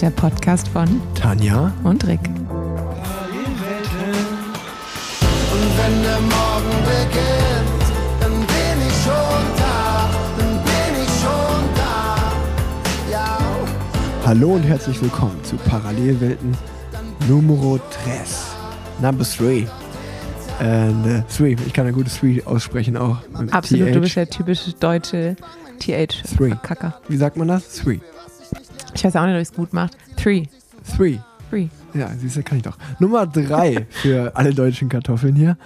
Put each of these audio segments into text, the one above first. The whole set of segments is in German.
der Podcast von Tanja und Rick. Und wenn der Morgen beginnt, dann bin ich schon da, dann bin ich schon da. Ja, Hallo und herzlich willkommen zu Parallelwelten Numero 3. Number 3. And uh, three. Ich kann ein gutes Three aussprechen auch. Absolut, TH. du bist der typische deutsche Three. TH-Kacker. Wie sagt man das? Three. Ich weiß auch nicht, ob ich es gut macht. Three. Three. Three. Ja, siehst du, kann ich doch. Nummer 3 für alle deutschen Kartoffeln hier.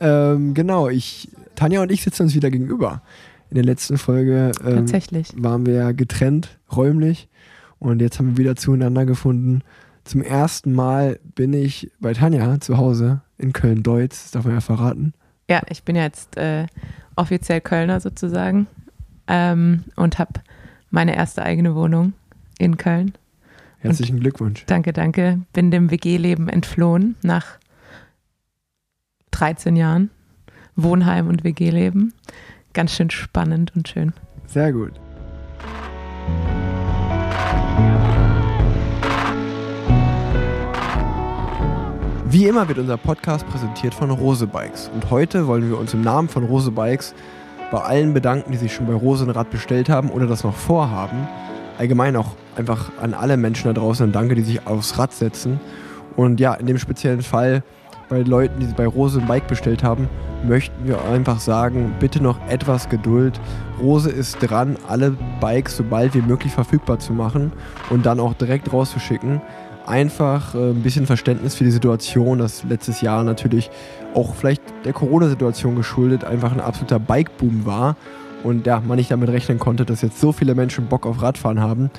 Ähm, genau, ich, Tanja und ich sitzen uns wieder gegenüber. In der letzten Folge ähm, waren wir getrennt, räumlich. Und jetzt haben wir wieder zueinander gefunden. Zum ersten Mal bin ich bei Tanja zu Hause in Köln-Deutz. Das darf man ja verraten. Ja, ich bin jetzt äh, offiziell Kölner sozusagen ähm, und habe meine erste eigene Wohnung in Köln. Herzlichen Glückwunsch. Danke, danke. Bin dem WG-Leben entflohen nach 13 Jahren Wohnheim und WG-Leben. Ganz schön spannend und schön. Sehr gut. Wie immer wird unser Podcast präsentiert von Rose Bikes. Und heute wollen wir uns im Namen von Rose Bikes bei allen bedanken, die sich schon bei Rose ein Rad bestellt haben oder das noch vorhaben. Allgemein auch einfach an alle Menschen da draußen ein Danke, die sich aufs Rad setzen. Und ja, in dem speziellen Fall bei Leuten, die bei Rose ein Bike bestellt haben, möchten wir einfach sagen, bitte noch etwas Geduld. Rose ist dran, alle Bikes so bald wie möglich verfügbar zu machen und dann auch direkt rauszuschicken. Einfach äh, ein bisschen Verständnis für die Situation, das letztes Jahr natürlich auch vielleicht der Corona-Situation geschuldet einfach ein absoluter Bike-Boom war und ja, man nicht damit rechnen konnte, dass jetzt so viele Menschen Bock auf Radfahren haben.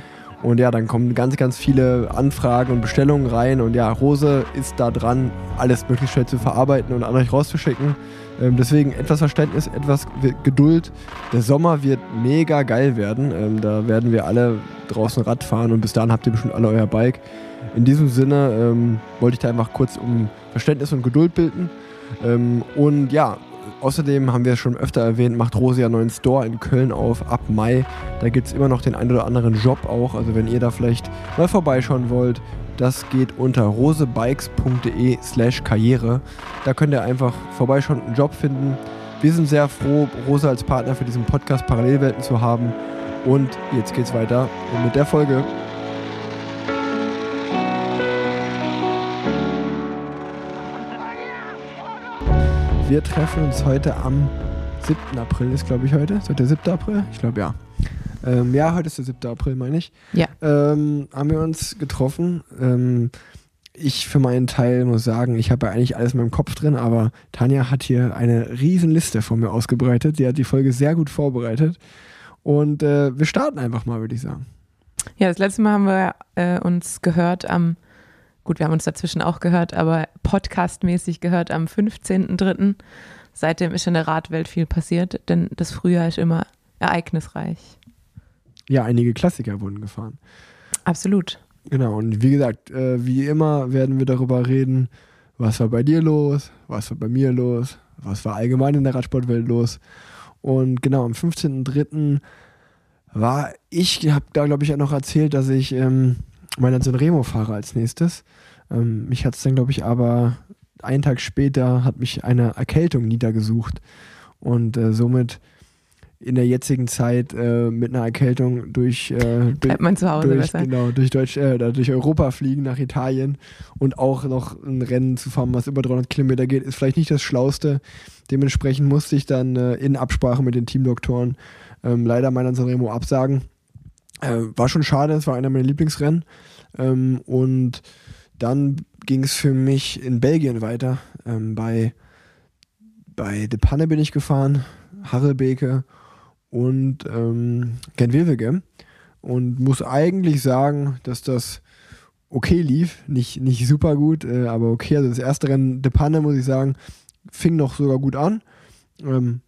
Und ja, dann kommen ganz, ganz viele Anfragen und Bestellungen rein. Und ja, Rose ist da dran, alles möglichst schnell zu verarbeiten und an euch rauszuschicken. Ähm, deswegen etwas Verständnis, etwas Geduld. Der Sommer wird mega geil werden. Ähm, da werden wir alle draußen Rad fahren und bis dahin habt ihr bestimmt alle euer Bike. In diesem Sinne ähm, wollte ich da einfach kurz um Verständnis und Geduld bitten. Ähm, und ja, Außerdem haben wir es schon öfter erwähnt, macht Rose ja einen neuen Store in Köln auf ab Mai. Da gibt es immer noch den einen oder anderen Job auch. Also wenn ihr da vielleicht mal vorbeischauen wollt, das geht unter rosebikes.de slash karriere. Da könnt ihr einfach vorbeischauen und einen Job finden. Wir sind sehr froh, Rose als Partner für diesen Podcast Parallelwelten zu haben. Und jetzt geht's weiter mit der Folge. Wir treffen uns heute am 7. April, ist glaube ich heute. Ist heute der 7. April? Ich glaube ja. Ähm, ja, heute ist der 7. April, meine ich. Ja. Ähm, haben wir uns getroffen. Ähm, ich für meinen Teil muss sagen, ich habe ja eigentlich alles in meinem Kopf drin, aber Tanja hat hier eine riesen Liste vor mir ausgebreitet. Die hat die Folge sehr gut vorbereitet. Und äh, wir starten einfach mal, würde ich sagen. Ja, das letzte Mal haben wir äh, uns gehört am, gut, wir haben uns dazwischen auch gehört, aber podcastmäßig gehört am 15.03. Seitdem ist in der Radwelt viel passiert, denn das Frühjahr ist immer ereignisreich. Ja, einige Klassiker wurden gefahren. Absolut. Genau, und wie gesagt, äh, wie immer werden wir darüber reden, was war bei dir los, was war bei mir los, was war allgemein in der Radsportwelt los. Und genau, am 15.03. war ich, habe da glaube ich auch noch erzählt, dass ich ähm, meinen Remo fahre als nächstes. Ähm, mich hat es dann glaube ich aber einen Tag später hat mich eine Erkältung niedergesucht und äh, somit in der jetzigen Zeit äh, mit einer Erkältung durch, äh, zu Hause durch, genau, durch, Deutsch, äh, durch Europa fliegen nach Italien und auch noch ein Rennen zu fahren, was über 300 Kilometer geht, ist vielleicht nicht das Schlauste. Dementsprechend musste ich dann äh, in Absprache mit den Teamdoktoren ähm, leider meiner Sanremo absagen. Äh, war schon schade, es war einer meiner Lieblingsrennen. Ähm, und dann ging es für mich in Belgien weiter. Ähm, bei, bei De Panne bin ich gefahren, Harrebeke und ähm, Gent-Wevelgem und muss eigentlich sagen, dass das okay lief. Nicht, nicht super gut, äh, aber okay. Also das erste Rennen De Panne, muss ich sagen, fing noch sogar gut an. Ähm,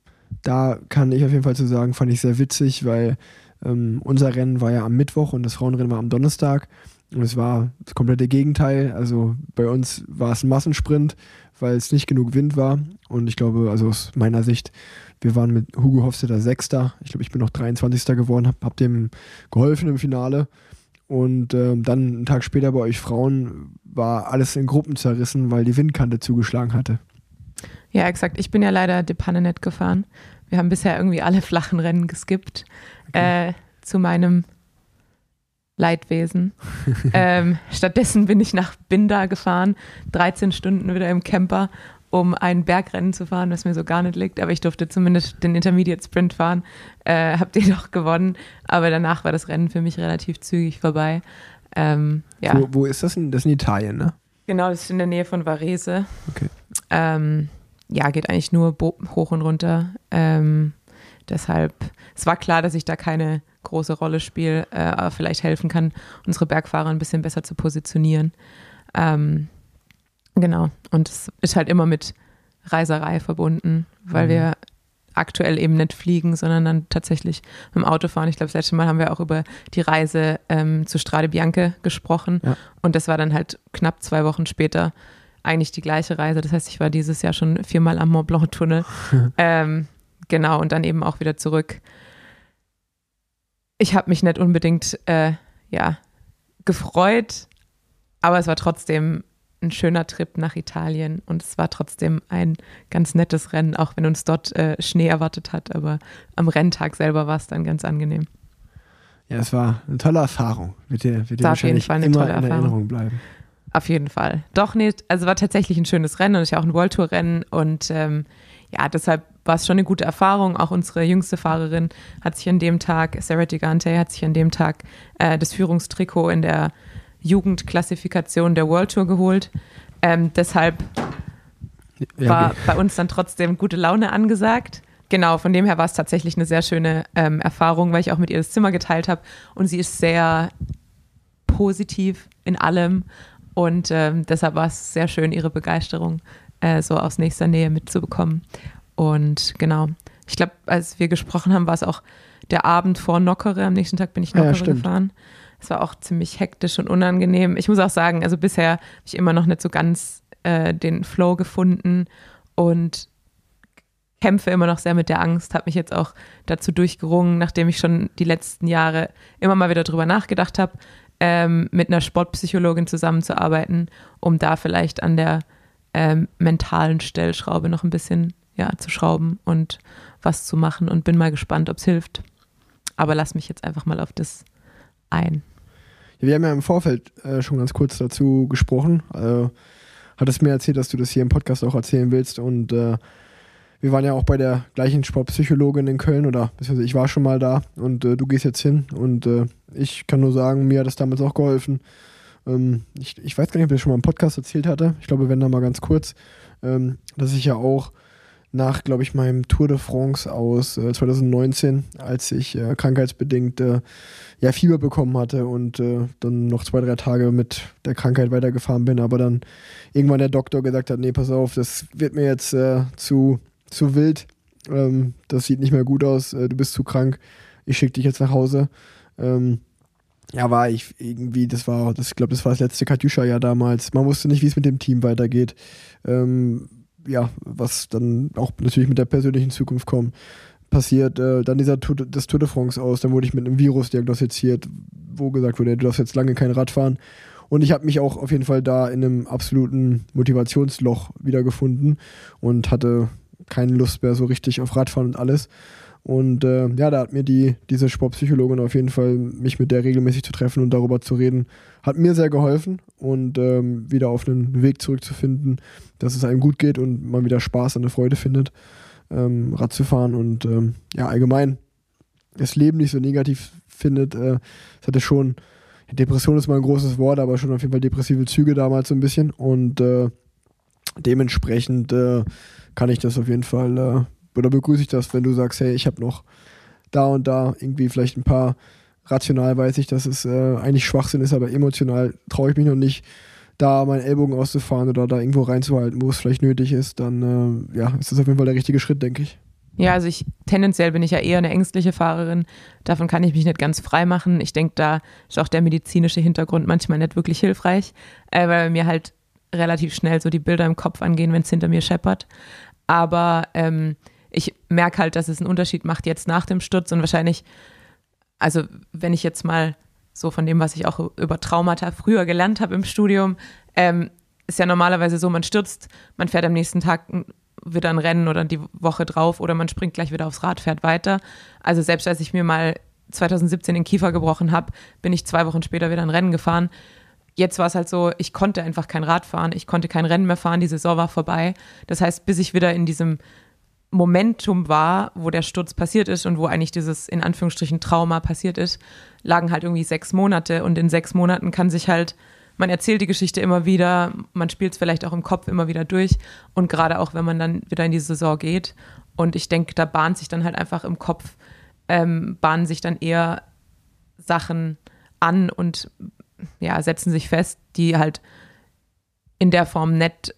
da kann ich auf jeden Fall zu sagen, fand ich sehr witzig, weil ähm, unser Rennen war ja am Mittwoch und das Frauenrennen war am Donnerstag. Und es war das komplette Gegenteil. Also bei uns war es ein Massensprint, weil es nicht genug Wind war. Und ich glaube, also aus meiner Sicht, wir waren mit Hugo Hofstetter Sechster. Ich glaube, ich bin noch 23. geworden, habe hab dem geholfen im Finale. Und ähm, dann einen Tag später bei euch Frauen war alles in Gruppen zerrissen, weil die Windkante zugeschlagen hatte. Ja, exakt. Ich bin ja leider De Pannenet gefahren. Wir haben bisher irgendwie alle flachen Rennen geskippt. Okay. Äh, zu meinem Leidwesen. ähm, stattdessen bin ich nach Binda gefahren, 13 Stunden wieder im Camper, um ein Bergrennen zu fahren, was mir so gar nicht liegt. Aber ich durfte zumindest den Intermediate Sprint fahren. Äh, hab den doch gewonnen. Aber danach war das Rennen für mich relativ zügig vorbei. Ähm, ja, Wo, wo ist das denn? Das ist in Italien, ne? genau, das ist in der Nähe von Varese. Okay. Ähm, ja, geht eigentlich nur hoch und runter. Ähm, deshalb, es war klar, dass ich da keine große Rolle spiele, äh, aber vielleicht helfen kann, unsere Bergfahrer ein bisschen besser zu positionieren. Ähm, genau. Und es ist halt immer mit Reiserei verbunden, weil Mhm. wir aktuell eben nicht fliegen, sondern dann tatsächlich mit dem Auto fahren. Ich glaube, das letzte Mal haben wir auch über die Reise ähm, zu Strade Bianche gesprochen. Ja. Und das war dann halt knapp zwei Wochen später eigentlich die gleiche Reise. Das heißt, ich war dieses Jahr schon viermal am Mont Blanc Tunnel. ähm, genau, und dann eben auch wieder zurück. Ich habe mich nicht unbedingt, äh, ja, gefreut, aber es war trotzdem ein schöner Trip nach Italien und es war trotzdem ein ganz nettes Rennen, auch wenn uns dort äh, Schnee erwartet hat. Aber am Renntag selber war es dann ganz angenehm. Ja, es war eine tolle Erfahrung. Wird dir, wird dir War auf jeden wahrscheinlich Fall eine immer tolle in Erfahrung. Erinnerung bleiben. Auf jeden Fall. Doch nicht, also war tatsächlich ein schönes Rennen und ist ja auch ein World Tour Rennen und ähm, ja, deshalb war es schon eine gute Erfahrung. Auch unsere jüngste Fahrerin hat sich an dem Tag, Sarah Gigante, hat sich an dem Tag äh, das Führungstrikot in der Jugendklassifikation der World Tour geholt. Ähm, deshalb Ja, war okay. bei uns dann trotzdem gute Laune angesagt. Genau, von dem her war es tatsächlich eine sehr schöne ähm, Erfahrung, weil ich auch mit ihr das Zimmer geteilt habe und sie ist sehr positiv in allem und ähm, deshalb war es sehr schön, ihre Begeisterung äh, so aus nächster Nähe mitzubekommen. Und genau, ich glaube, als wir gesprochen haben, war es auch der Abend vor Nockere. Am nächsten Tag bin ich Ja, ja, Nockere stimmt. gefahren. Es war auch ziemlich hektisch und unangenehm. Ich muss auch sagen, also bisher habe ich immer noch nicht so ganz äh, den Flow gefunden und kämpfe immer noch sehr mit der Angst, habe mich jetzt auch dazu durchgerungen, nachdem ich schon die letzten Jahre immer mal wieder drüber nachgedacht habe, ähm, mit einer Sportpsychologin zusammenzuarbeiten, um da vielleicht an der ähm, mentalen Stellschraube noch ein bisschen ja, zu schrauben und was zu machen und bin mal gespannt, ob es hilft. Aber lass mich jetzt einfach mal auf das ein. Ja, wir haben ja im Vorfeld äh, schon ganz kurz dazu gesprochen. Äh, hattest mir erzählt, dass du das hier im Podcast auch erzählen willst. Und äh, wir waren ja auch bei der gleichen Sportpsychologin in Köln oder ich war schon mal da und äh, du gehst jetzt hin. Und äh, ich kann nur sagen, mir hat das damals auch geholfen. Ähm, ich, ich weiß gar nicht, ob ich das schon mal im Podcast erzählt hatte. Ich glaube, wenn da mal ganz kurz, ähm, dass ich ja auch nach, glaube ich, meinem Tour de France aus äh, 2019, als ich äh, krankheitsbedingt äh, ja, Fieber bekommen hatte und äh, dann noch zwei, drei Tage mit der Krankheit weitergefahren bin, aber dann irgendwann der Doktor gesagt hat, nee, pass auf, das wird mir jetzt äh, zu, zu wild, ähm, das sieht nicht mehr gut aus, äh, du bist zu krank, ich schicke dich jetzt nach Hause. Ähm, ja, war ich irgendwie, das war, das, ich glaube, das war das letzte Katjuscha-Jahr damals. Man wusste nicht, wie es mit dem Team weitergeht. Ähm, ja, was dann auch natürlich mit der persönlichen Zukunft kommt, passiert. Äh, dann dieser Tour, das Tour de France aus, dann wurde ich mit einem Virus diagnostiziert, wo gesagt wurde, du darfst jetzt lange kein Rad fahren. Und ich habe mich auch auf jeden Fall da in einem absoluten Motivationsloch wiedergefunden und hatte keine Lust mehr so richtig auf Radfahren und alles. Und äh, ja, da hat mir die, diese Sportpsychologin auf jeden Fall, mich mit der regelmäßig zu treffen und darüber zu reden, hat mir sehr geholfen und ähm, wieder auf einen Weg zurückzufinden, dass es einem gut geht und man wieder Spaß und eine Freude findet, ähm, Rad zu fahren und ähm, ja, allgemein das Leben nicht so negativ findet. Äh, es hatte schon, Depression ist mal ein großes Wort, aber schon auf jeden Fall depressive Züge damals so ein bisschen und äh, dementsprechend äh, kann ich das auf jeden Fall, äh, oder begrüße ich das, wenn du sagst, hey, ich habe noch da und da irgendwie vielleicht ein paar, rational weiß ich, dass es äh, eigentlich Schwachsinn ist, aber emotional traue ich mich noch nicht, da meinen Ellbogen auszufahren oder da irgendwo reinzuhalten, wo es vielleicht nötig ist, dann äh, ja, ist das auf jeden Fall der richtige Schritt, denke ich. Ja, also ich tendenziell bin ich ja eher eine ängstliche Fahrerin. Davon kann ich mich nicht ganz frei machen. Ich denke, da ist auch der medizinische Hintergrund manchmal nicht wirklich hilfreich, äh, weil mir halt relativ schnell so die Bilder im Kopf angehen, wenn es hinter mir scheppert. Aber ähm, ich merke halt, dass es einen Unterschied macht jetzt nach dem Sturz und wahrscheinlich, also wenn ich jetzt mal so von dem, was ich auch über Traumata früher gelernt habe im Studium, ähm, ist ja normalerweise so, man stürzt, man fährt am nächsten Tag wieder ein Rennen oder die Woche drauf oder man springt gleich wieder aufs Rad, fährt weiter. Also selbst als ich mir mal 2017 den Kiefer gebrochen habe, bin ich zwei Wochen später wieder ein Rennen gefahren. Jetzt war es halt so, ich konnte einfach kein Rad fahren, ich konnte kein Rennen mehr fahren, die Saison war vorbei. Das heißt, bis ich wieder in diesem Momentum war, wo der Sturz passiert ist und wo eigentlich dieses in Anführungsstrichen Trauma passiert ist, lagen halt irgendwie sechs Monate. Und in sechs Monaten kann sich halt, man erzählt die Geschichte immer wieder, man spielt es vielleicht auch im Kopf immer wieder durch. Und gerade auch wenn man dann wieder in die Saison geht. Und ich denke, da bahnt sich dann halt einfach im Kopf, ähm, bahnen sich dann eher Sachen an und ja, setzen sich fest, die halt in der Form nett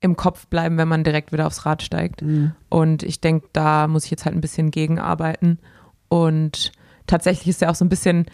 im Kopf bleiben, wenn man direkt wieder aufs Rad steigt. Mhm. Und ich denke, da muss ich jetzt halt ein bisschen gegenarbeiten. Und tatsächlich ist ja auch so ein bisschen,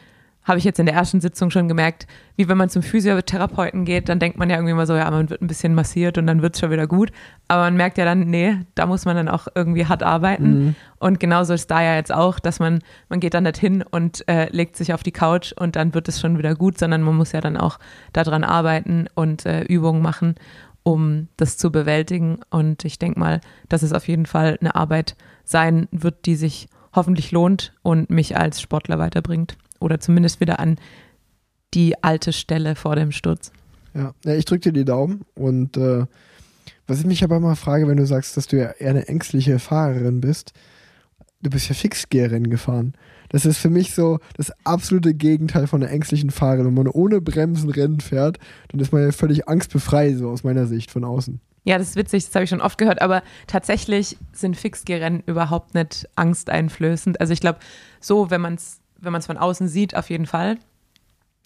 habe ich jetzt in der ersten Sitzung schon gemerkt, wie wenn man zum Physiotherapeuten geht, dann denkt man ja irgendwie immer so, ja, man wird ein bisschen massiert und dann wird es schon wieder gut. Aber man merkt ja dann, nee, da muss man dann auch irgendwie hart arbeiten. Mhm. Und genauso ist da ja jetzt auch, dass man, man geht dann nicht hin und äh, legt sich auf die Couch und dann wird es schon wieder gut, sondern man muss ja dann auch daran arbeiten und äh, Übungen machen um das zu bewältigen. Und ich denke mal, dass es auf jeden Fall eine Arbeit sein wird, die sich hoffentlich lohnt und mich als Sportler weiterbringt. Oder zumindest wieder an die alte Stelle vor dem Sturz. Ja, ja ich drücke dir die Daumen. Und äh, was ich mich aber mal frage, wenn du sagst, dass du ja eher eine ängstliche Fahrerin bist, du bist ja Fixgearrennen gefahren. Das ist für mich so das absolute Gegenteil von einer ängstlichen Fahrerin. Wenn man ohne Bremsen Rennen fährt, dann ist man ja völlig angstbefreit, so aus meiner Sicht von außen. Ja, das ist witzig, das habe ich schon oft gehört, aber tatsächlich sind Fixgerennen überhaupt nicht angsteinflößend. Also ich glaube, so, wenn man es wenn man's von außen sieht, auf jeden Fall.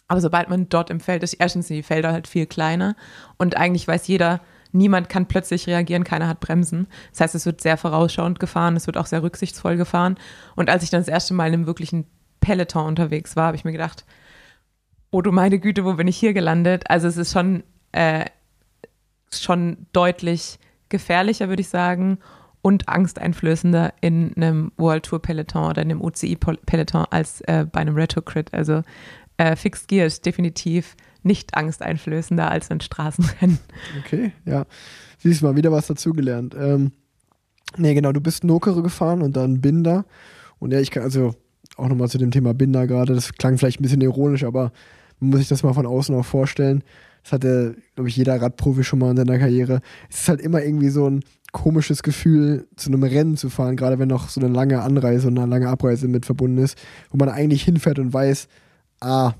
Aber sobald man dort im Feld ist, erstens sind die Felder halt viel kleiner und eigentlich weiß jeder, niemand kann plötzlich reagieren, keiner hat Bremsen. Das heißt, es wird sehr vorausschauend gefahren, es wird auch sehr rücksichtsvoll gefahren. Und als ich dann das erste Mal in einem wirklichen Peloton unterwegs war, habe ich mir gedacht, oh du meine Güte, wo bin ich hier gelandet? Also es ist schon, äh, schon deutlich gefährlicher, würde ich sagen, und angsteinflößender in einem World Tour Peloton oder in einem UCI Peloton als äh, bei einem Retro Crit. Also äh, Fixed Gear ist definitiv nicht angsteinflößender als ein Straßenrennen. Okay, ja. Siehst du mal, wieder was dazugelernt. Ähm, nee, genau, du bist Nokere gefahren und dann Binder. Und ja, ich kann also auch nochmal zu dem Thema Binder gerade, das klang vielleicht ein bisschen ironisch, aber man muss sich das mal von außen auch vorstellen. Das hatte, glaube ich, jeder Radprofi schon mal in seiner Karriere. Es ist halt immer irgendwie so ein komisches Gefühl, zu einem Rennen zu fahren, gerade wenn noch so eine lange Anreise und eine lange Abreise mit verbunden ist, wo man eigentlich hinfährt und weiß, ah,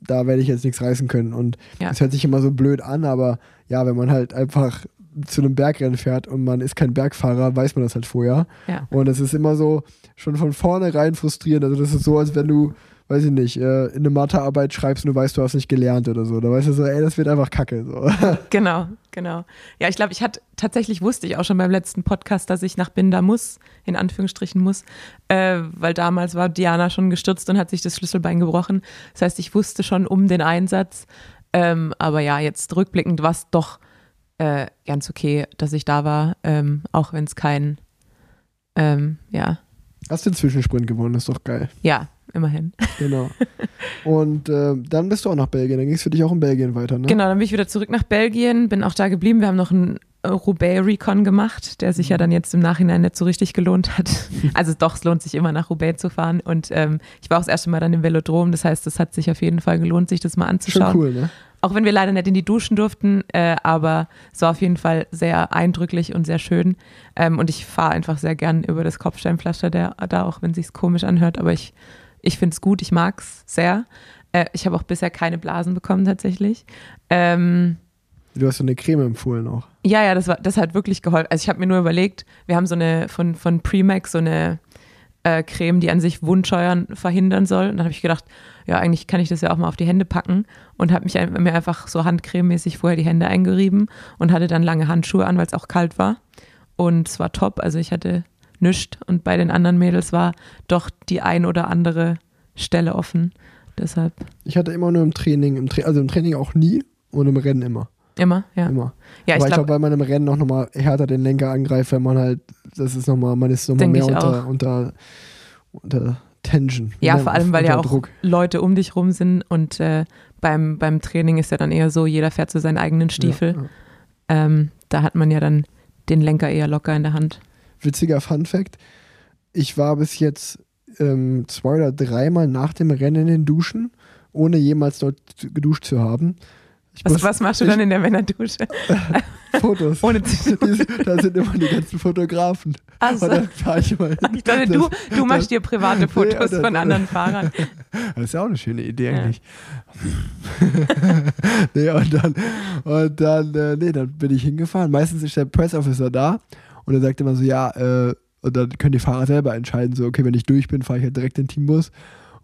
da werde ich jetzt nichts reißen können. Und Ja. das hört sich immer so blöd an, aber ja, wenn man halt einfach zu einem Bergrennen fährt und man ist kein Bergfahrer, weiß man das halt vorher. Ja. Und es ist immer so schon von vornherein frustrierend. Also das ist so, als wenn du, weiß ich nicht, äh, in eine Mathearbeit schreibst und du weißt, du hast nicht gelernt oder so. Da weißt du so, ey, das wird einfach kacke. So. Genau, genau. Ja, ich glaube, ich hatte tatsächlich wusste ich auch schon beim letzten Podcast, dass ich nach Binder muss, in Anführungsstrichen muss, äh, weil damals war Diana schon gestürzt und hat sich das Schlüsselbein gebrochen. Das heißt, ich wusste schon um den Einsatz. Ähm, aber ja, jetzt rückblickend war es doch äh, ganz okay, dass ich da war, ähm, auch wenn es kein, ähm, ja, Hast den Zwischensprint gewonnen, ist doch geil. ja, immerhin. Genau. und äh, dann bist du auch nach Belgien. Dann ging es für dich auch in Belgien weiter, ne? Genau, dann bin ich wieder zurück nach Belgien, bin auch da geblieben. Wir haben noch einen äh, Roubaix-Recon gemacht, der sich ja dann jetzt im Nachhinein nicht so richtig gelohnt hat. Also doch, es lohnt sich immer nach Roubaix zu fahren. Und ähm, ich war auch das erste Mal dann im Velodrom. Das heißt, es hat sich auf jeden Fall gelohnt, sich das mal Schon anzuschauen. cool, ne? Auch wenn wir leider nicht in die Duschen durften, äh, aber es war auf jeden Fall sehr eindrücklich und sehr schön. Ähm, und ich fahre einfach sehr gern über das Kopfsteinpflaster der, da, auch wenn es sich komisch anhört. Aber ich, ich finde es gut, ich mag es sehr. Äh, ich habe auch bisher keine Blasen bekommen tatsächlich. Ähm, Du hast so eine Creme empfohlen auch. ja, ja, das, war, das hat wirklich geholfen. Also ich habe mir nur überlegt, wir haben so eine von, von Premax so eine äh, Creme, die an sich Wundscheuern verhindern soll. Und dann habe ich gedacht, ja, eigentlich kann ich das ja auch mal auf die Hände packen und habe mich mir einfach so handcrememäßig vorher die Hände eingerieben und hatte dann lange Handschuhe an, weil es auch kalt war. Und es war top. Also ich hatte nichts und bei den anderen Mädels war doch die ein oder andere Stelle offen. Deshalb Ich hatte immer nur im Training, im Tra also im Training auch nie und im Rennen immer. immer, ja. Immer. Ja, Aber ich glaube, glaube, weil man im Rennen auch nochmal härter den Lenker angreift, wenn man halt, das ist nochmal, man ist nochmal mehr unter, unter, unter Tension. Ja, ne, vor allem, weil ja auch Druck. Leute um dich rum sind und äh, beim, beim Training ist ja dann eher so, jeder fährt so seinen eigenen Stiefel. Ja, ja. Ähm, da hat man ja dann den Lenker eher locker in der Hand. Witziger Fun Fact: Ich war bis jetzt ähm, zwei oder dreimal nach dem Rennen in den Duschen, ohne jemals dort geduscht zu haben. Ich Was, machst du ich- dann in der Männerdusche? Fotos. Ohne zu da sind immer die ganzen Fotografen. Also, Und dann fahre ich immer hin. ich dachte, du, du machst dir private Fotos von anderen Fahrern. Das ist ja auch eine schöne Idee Ja. eigentlich. nee, und dann, und dann, äh, nee, dann bin ich hingefahren. Meistens ist der Press Officer da und er sagt immer so, ja, äh, und dann können die Fahrer selber entscheiden, so, okay, wenn ich durch bin, fahre ich halt direkt in den Teambus.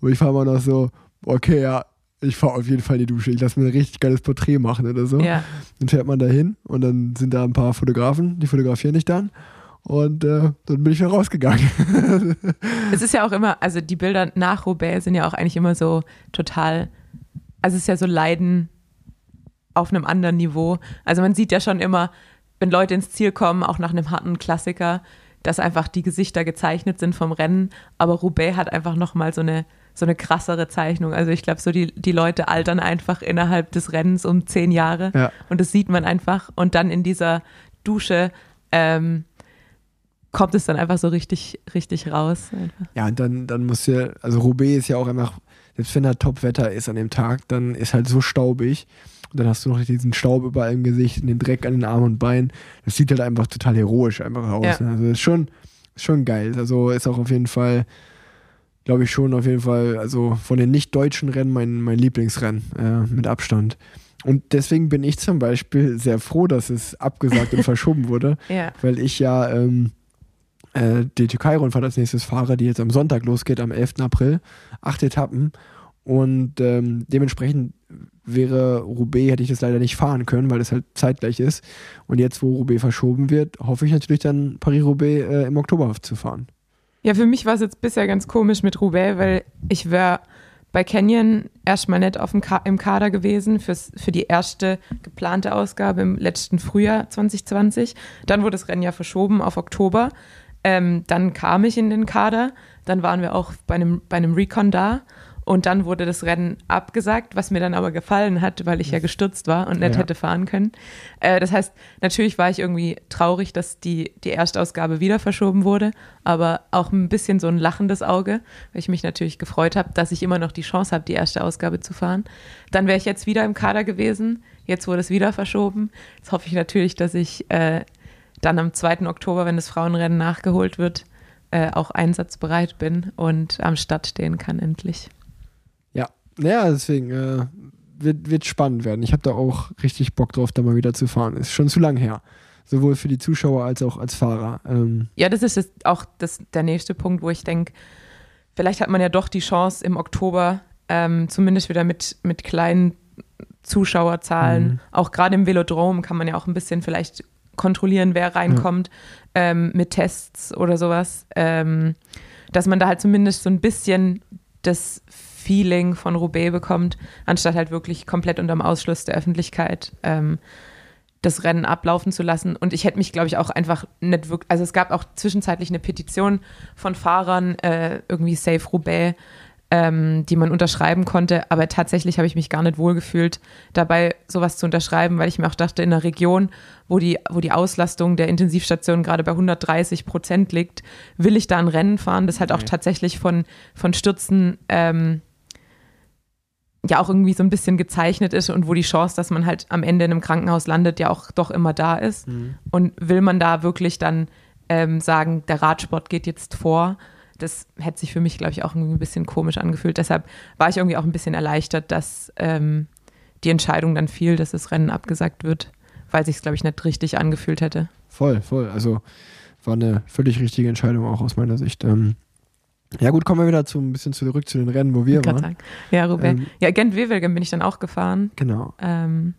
Und ich fahre immer noch so, okay, ja, ich fahre auf jeden Fall in die Dusche. Ich lasse mir ein richtig geiles Porträt machen oder so. Ja. Dann fährt man da hin und dann sind da ein paar Fotografen, die fotografieren dich dann. Und äh, dann bin ich wieder rausgegangen. Es ist ja auch immer, also die Bilder nach Roubaix sind ja auch eigentlich immer so total, also es ist ja so Leiden auf einem anderen Niveau. Also man sieht ja schon immer, wenn Leute ins Ziel kommen, auch nach einem harten Klassiker, dass einfach die Gesichter gezeichnet sind vom Rennen, aber Roubaix hat einfach nochmal so eine, so eine krassere Zeichnung. Also ich glaube, so die, die Leute altern einfach innerhalb des Rennens um zehn Jahre Ja. und das sieht man einfach und dann in dieser Dusche ähm, kommt es dann einfach so richtig, richtig raus. Einfach. Ja, und dann, dann muss ja, also Roubaix ist ja auch einfach, selbst wenn da Top-Wetter ist an dem Tag, dann ist halt so staubig. Und dann hast du noch diesen Staub überall im Gesicht, den Dreck an den Armen und Beinen. Das sieht halt einfach total heroisch einfach aus. Ja. Ne? Also ist schon, ist schon geil. Also ist auch auf jeden Fall, glaube ich schon auf jeden Fall, also von den nicht-deutschen Rennen mein, mein Lieblingsrennen äh, mit Abstand. Und deswegen bin ich zum Beispiel sehr froh, dass es abgesagt und verschoben wurde Ja. weil ich ja ähm, äh, die Türkei-Rundfahrt als nächstes fahre, die jetzt am Sonntag losgeht, am 11. April. Acht Etappen. Und ähm, dementsprechend wäre Roubaix, hätte ich das leider nicht fahren können, weil es halt zeitgleich ist. Und jetzt, wo Roubaix verschoben wird, hoffe ich natürlich dann Paris-Roubaix äh, im Oktober zu fahren. Ja, für mich war es jetzt bisher ganz komisch mit Roubaix, weil ich wäre bei Canyon erstmal nicht auf dem Ka im Kader gewesen fürs, für die erste geplante Ausgabe im letzten Frühjahr 2020. Dann wurde das Rennen ja verschoben auf Oktober. Ähm, dann kam ich in den Kader. Dann waren wir auch bei einem, bei einem Recon da. Und dann wurde das Rennen abgesagt, was mir dann aber gefallen hat, weil ich ja gestürzt war und nicht Ja. hätte fahren können. Äh, das heißt, natürlich war ich irgendwie traurig, dass die, die Erstausgabe wieder verschoben wurde, aber auch ein bisschen so ein lachendes Auge, weil ich mich natürlich gefreut habe, dass ich immer noch die Chance habe, die erste Ausgabe zu fahren. Dann wäre ich jetzt wieder im Kader gewesen. Jetzt wurde es wieder verschoben. Jetzt hoffe ich natürlich, dass ich äh, dann am 2. Oktober, wenn das Frauenrennen nachgeholt wird, äh, auch einsatzbereit bin und am Start stehen kann endlich. Ja, ja deswegen äh, wird, wird spannend werden. Ich habe da auch richtig Bock drauf, da mal wieder zu fahren. Ist schon zu lang her. Sowohl für die Zuschauer als auch als Fahrer. Ähm, Ja, das ist das, auch das, der nächste Punkt, wo ich denke, vielleicht hat man ja doch die Chance im Oktober, ähm, zumindest wieder mit, mit kleinen Zuschauerzahlen, Mhm. auch gerade im Velodrom kann man ja auch ein bisschen vielleicht kontrollieren, wer reinkommt, ähm, mit Tests oder sowas, ähm, dass man da halt zumindest so ein bisschen das Feeling von Roubaix bekommt, anstatt halt wirklich komplett unterm Ausschluss der Öffentlichkeit ähm, das Rennen ablaufen zu lassen. Und ich hätte mich, glaube ich, auch einfach nicht wirklich, also es gab auch zwischenzeitlich eine Petition von Fahrern, äh, irgendwie Safe Roubaix, ähm, die man unterschreiben konnte. Aber tatsächlich habe ich mich gar nicht wohlgefühlt, dabei sowas zu unterschreiben, weil ich mir auch dachte, in einer Region, wo die, wo die Auslastung der Intensivstation gerade bei 130 Prozent liegt, will ich da ein Rennen fahren, das halt auch tatsächlich von, von Stürzen ähm, ja auch irgendwie so ein bisschen gezeichnet ist und wo die Chance, dass man halt am Ende in einem Krankenhaus landet, ja auch doch immer da ist. Und will man da wirklich dann ähm, sagen, der Radsport geht jetzt vor? Das hätte sich für mich, glaube ich, auch irgendwie ein bisschen komisch angefühlt. Deshalb war ich irgendwie auch ein bisschen erleichtert, dass ähm, die Entscheidung dann fiel, dass das Rennen abgesagt wird, weil sich es, glaube ich, nicht richtig angefühlt hätte. Voll, voll. Also war eine völlig richtige Entscheidung auch aus meiner Sicht. Ähm, ja gut, kommen wir wieder zu, ein bisschen zurück zu den Rennen, wo wir Grad waren. sagen. Ja, Roubaix. Ähm, ja, Gent-Wevelgem bin ich dann auch gefahren. Genau. Ähm,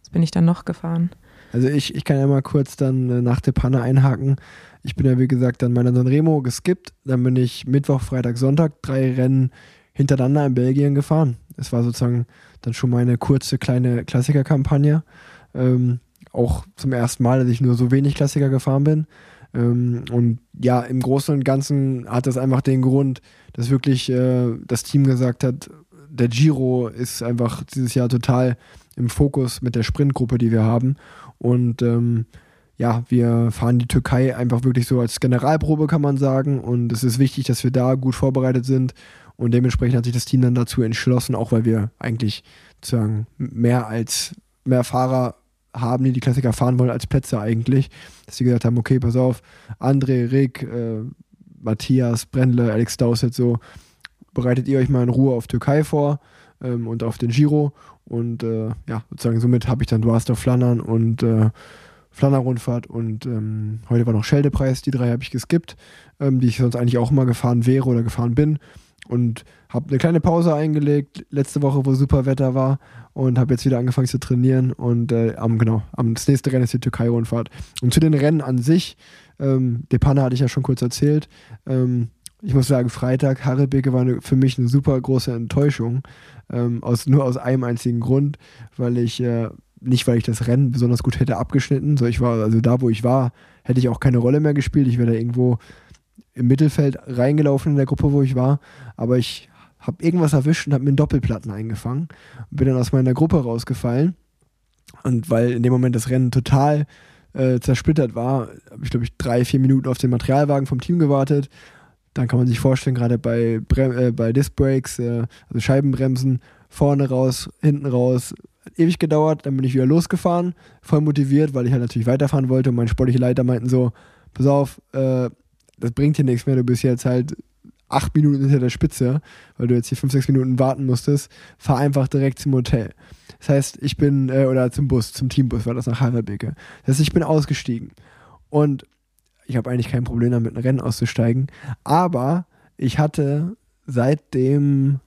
was bin ich dann noch gefahren? Also ich, ich kann ja mal kurz dann äh, nach der Panne einhaken. Ich bin ja wie gesagt dann meiner Sanremo geskippt. Dann bin ich Mittwoch, Freitag, Sonntag drei Rennen hintereinander in Belgien gefahren. Das war sozusagen dann schon meine kurze kleine Klassikerkampagne. Ähm, auch zum ersten Mal, dass ich nur so wenig Klassiker gefahren bin. Ähm, und ja, im Großen und Ganzen hat das einfach den Grund, dass wirklich äh, das Team gesagt hat, der Giro ist einfach dieses Jahr total im Fokus mit der Sprintgruppe, die wir haben. Und ähm, ja, wir fahren die Türkei einfach wirklich so als Generalprobe, kann man sagen. Und es ist wichtig, dass wir da gut vorbereitet sind. Und dementsprechend hat sich das Team dann dazu entschlossen, auch weil wir eigentlich sozusagen mehr als mehr Fahrer haben, die die Klassiker fahren wollen, als Plätze eigentlich. Dass sie gesagt haben, okay, pass auf, André, Rick, äh, Matthias, Brendle, Alex Dowsett, so, bereitet ihr euch mal in Ruhe auf Türkei vor ähm, und auf den Giro. Und äh, ja, sozusagen somit habe ich dann Duaster Flandern und äh, Flandern-Rundfahrt und ähm, heute war noch Scheldepreis, die drei habe ich geskippt, ähm, die ich sonst eigentlich auch immer gefahren wäre oder gefahren bin. Und habe eine kleine Pause eingelegt, letzte Woche, wo super Wetter war und habe jetzt wieder angefangen zu trainieren und äh, am, genau, am, das nächste Rennen ist die Türkei-Rundfahrt. Und zu den Rennen an sich, ähm, Depanne hatte ich ja schon kurz erzählt, ähm, ich muss sagen, Freitag, Harrebeke war für mich eine super große Enttäuschung. Ähm, aus, nur aus einem einzigen Grund, weil ich, äh, nicht weil ich das Rennen besonders gut hätte abgeschnitten, so ich war, also da wo ich war, hätte ich auch keine Rolle mehr gespielt. Ich wäre da irgendwo im Mittelfeld reingelaufen in der Gruppe, wo ich war, aber ich habe irgendwas erwischt und habe mir einen Doppelplatten eingefangen. Und bin dann aus meiner Gruppe rausgefallen. Und weil in dem Moment das Rennen total äh, zersplittert war, habe ich glaube ich drei, vier Minuten auf den Materialwagen vom Team gewartet. Dann kann man sich vorstellen, gerade bei, äh, bei Disc Brakes, äh, also Scheibenbremsen, vorne raus, hinten raus, hat ewig gedauert, dann bin ich wieder losgefahren, voll motiviert, weil ich halt natürlich weiterfahren wollte. Und meine sportliche Leiter meinten so, pass auf, äh, das bringt hier nichts mehr, du bist jetzt halt acht Minuten hinter der Spitze, weil du jetzt hier fünf, sechs Minuten warten musstest, fahr einfach direkt zum Hotel. Das heißt, ich bin, äh, oder zum Bus, zum Teambus war das nach Heidelberg. Das heißt, ich bin ausgestiegen. Und ich habe eigentlich kein Problem damit, ein Rennen auszusteigen. Aber ich hatte seit dem,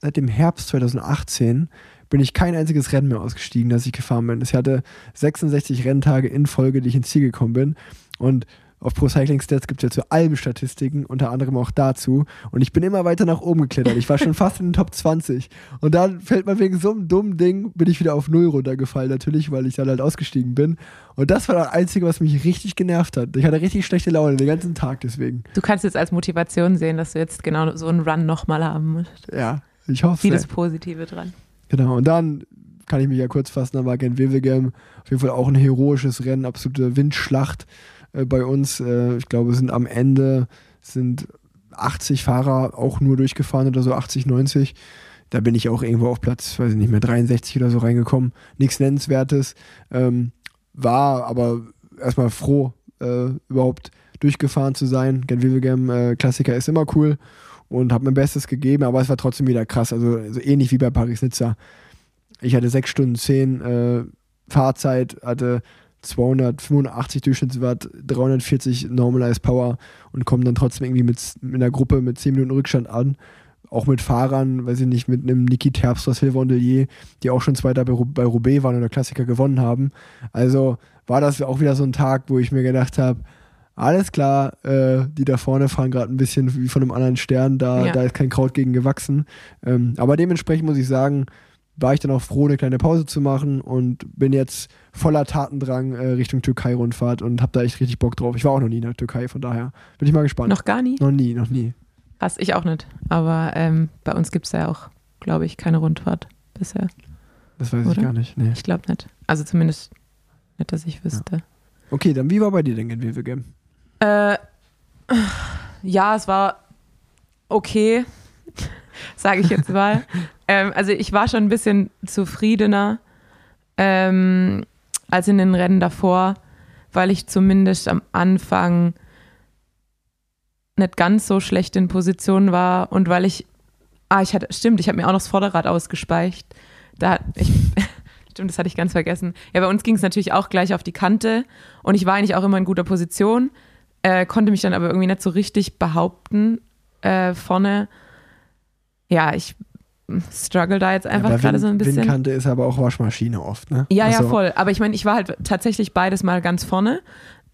seit dem Herbst 2018 bin ich kein einziges Rennen mehr ausgestiegen, das ich gefahren bin. Ich hatte 66 Renntage in Folge, die ich ins Ziel gekommen bin. Und auf Pro Cycling Stats gibt es ja zu allem Statistiken, unter anderem auch dazu. Und ich bin immer weiter nach oben geklettert. Ich war schon fast in den Top 20. Und dann fällt man wegen so einem dummen Ding, bin ich wieder auf Null runtergefallen, natürlich, weil ich dann halt ausgestiegen bin. Und das war das Einzige, was mich richtig genervt hat. Ich hatte richtig schlechte Laune den ganzen Tag deswegen. Du kannst jetzt als Motivation sehen, dass du jetzt genau so einen Run nochmal haben musst. Ja, ich hoffe. Vieles Positive dran. Genau, und dann kann ich mich ja kurz fassen, da war Gent Wevelgem auf jeden Fall auch ein heroisches Rennen, absolute Windschlacht äh, bei uns. Äh, ich glaube, sind am Ende sind 80 Fahrer auch nur durchgefahren oder so 80, 90. Da bin ich auch irgendwo auf Platz, weiß ich nicht mehr, 63 oder so reingekommen. Nichts Nennenswertes. Ähm, war aber erstmal froh, äh, überhaupt durchgefahren zu sein. Gen Vivegem äh, Klassiker ist immer cool und habe mein Bestes gegeben, aber es war trotzdem wieder krass. Also, also ähnlich wie bei Paris-Nizza. Ich hatte 6 Stunden 10 äh, Fahrzeit, hatte 285 Durchschnittswatt, 340 Normalized Power und kommen dann trotzdem irgendwie mit, mit einer Gruppe mit 10 Minuten Rückstand an. Auch mit Fahrern, weiß ich nicht, mit einem Niki Terpstra, Silva und Delier, die auch schon Zweiter bei, bei Roubaix waren oder Klassiker gewonnen haben. Also war das auch wieder so ein Tag, wo ich mir gedacht habe, alles klar, äh, die da vorne fahren gerade ein bisschen wie von einem anderen Stern, da, ja. da ist kein Kraut gegen gewachsen. Ähm, aber dementsprechend muss ich sagen, war ich dann auch froh, eine kleine Pause zu machen und bin jetzt voller Tatendrang äh, Richtung Türkei-Rundfahrt und habe da echt richtig Bock drauf. Ich war auch noch nie in der Türkei, von daher bin ich mal gespannt. Noch gar nie? Noch nie, noch nie. Krass, ich auch nicht. Aber ähm, bei uns gibt es ja auch, glaube ich, keine Rundfahrt bisher. Das weiß Oder? ich gar nicht. Nee. Ich glaube nicht. Also zumindest nicht, dass ich wüsste. Ja. Okay, dann wie war bei dir denn in Wevelgem? Äh, ja, es war okay, sage ich jetzt mal. ähm, also ich war schon ein bisschen zufriedener ähm, als in den Rennen davor, weil ich zumindest am Anfang nicht ganz so schlecht in Position war und weil ich, ah, ich hatte, stimmt, ich habe mir auch noch das Vorderrad ausgespeicht. Da, ich, stimmt, das hatte ich ganz vergessen. Ja, bei uns ging es natürlich auch gleich auf die Kante und ich war eigentlich auch immer in guter Position, äh, konnte mich dann aber irgendwie nicht so richtig behaupten äh, vorne. Ja, ich struggle da jetzt einfach ja, gerade so ein bisschen. Windkante ist aber auch Waschmaschine oft, ne? Ja, also, ja, voll. Aber ich meine, ich war halt tatsächlich beides mal ganz vorne,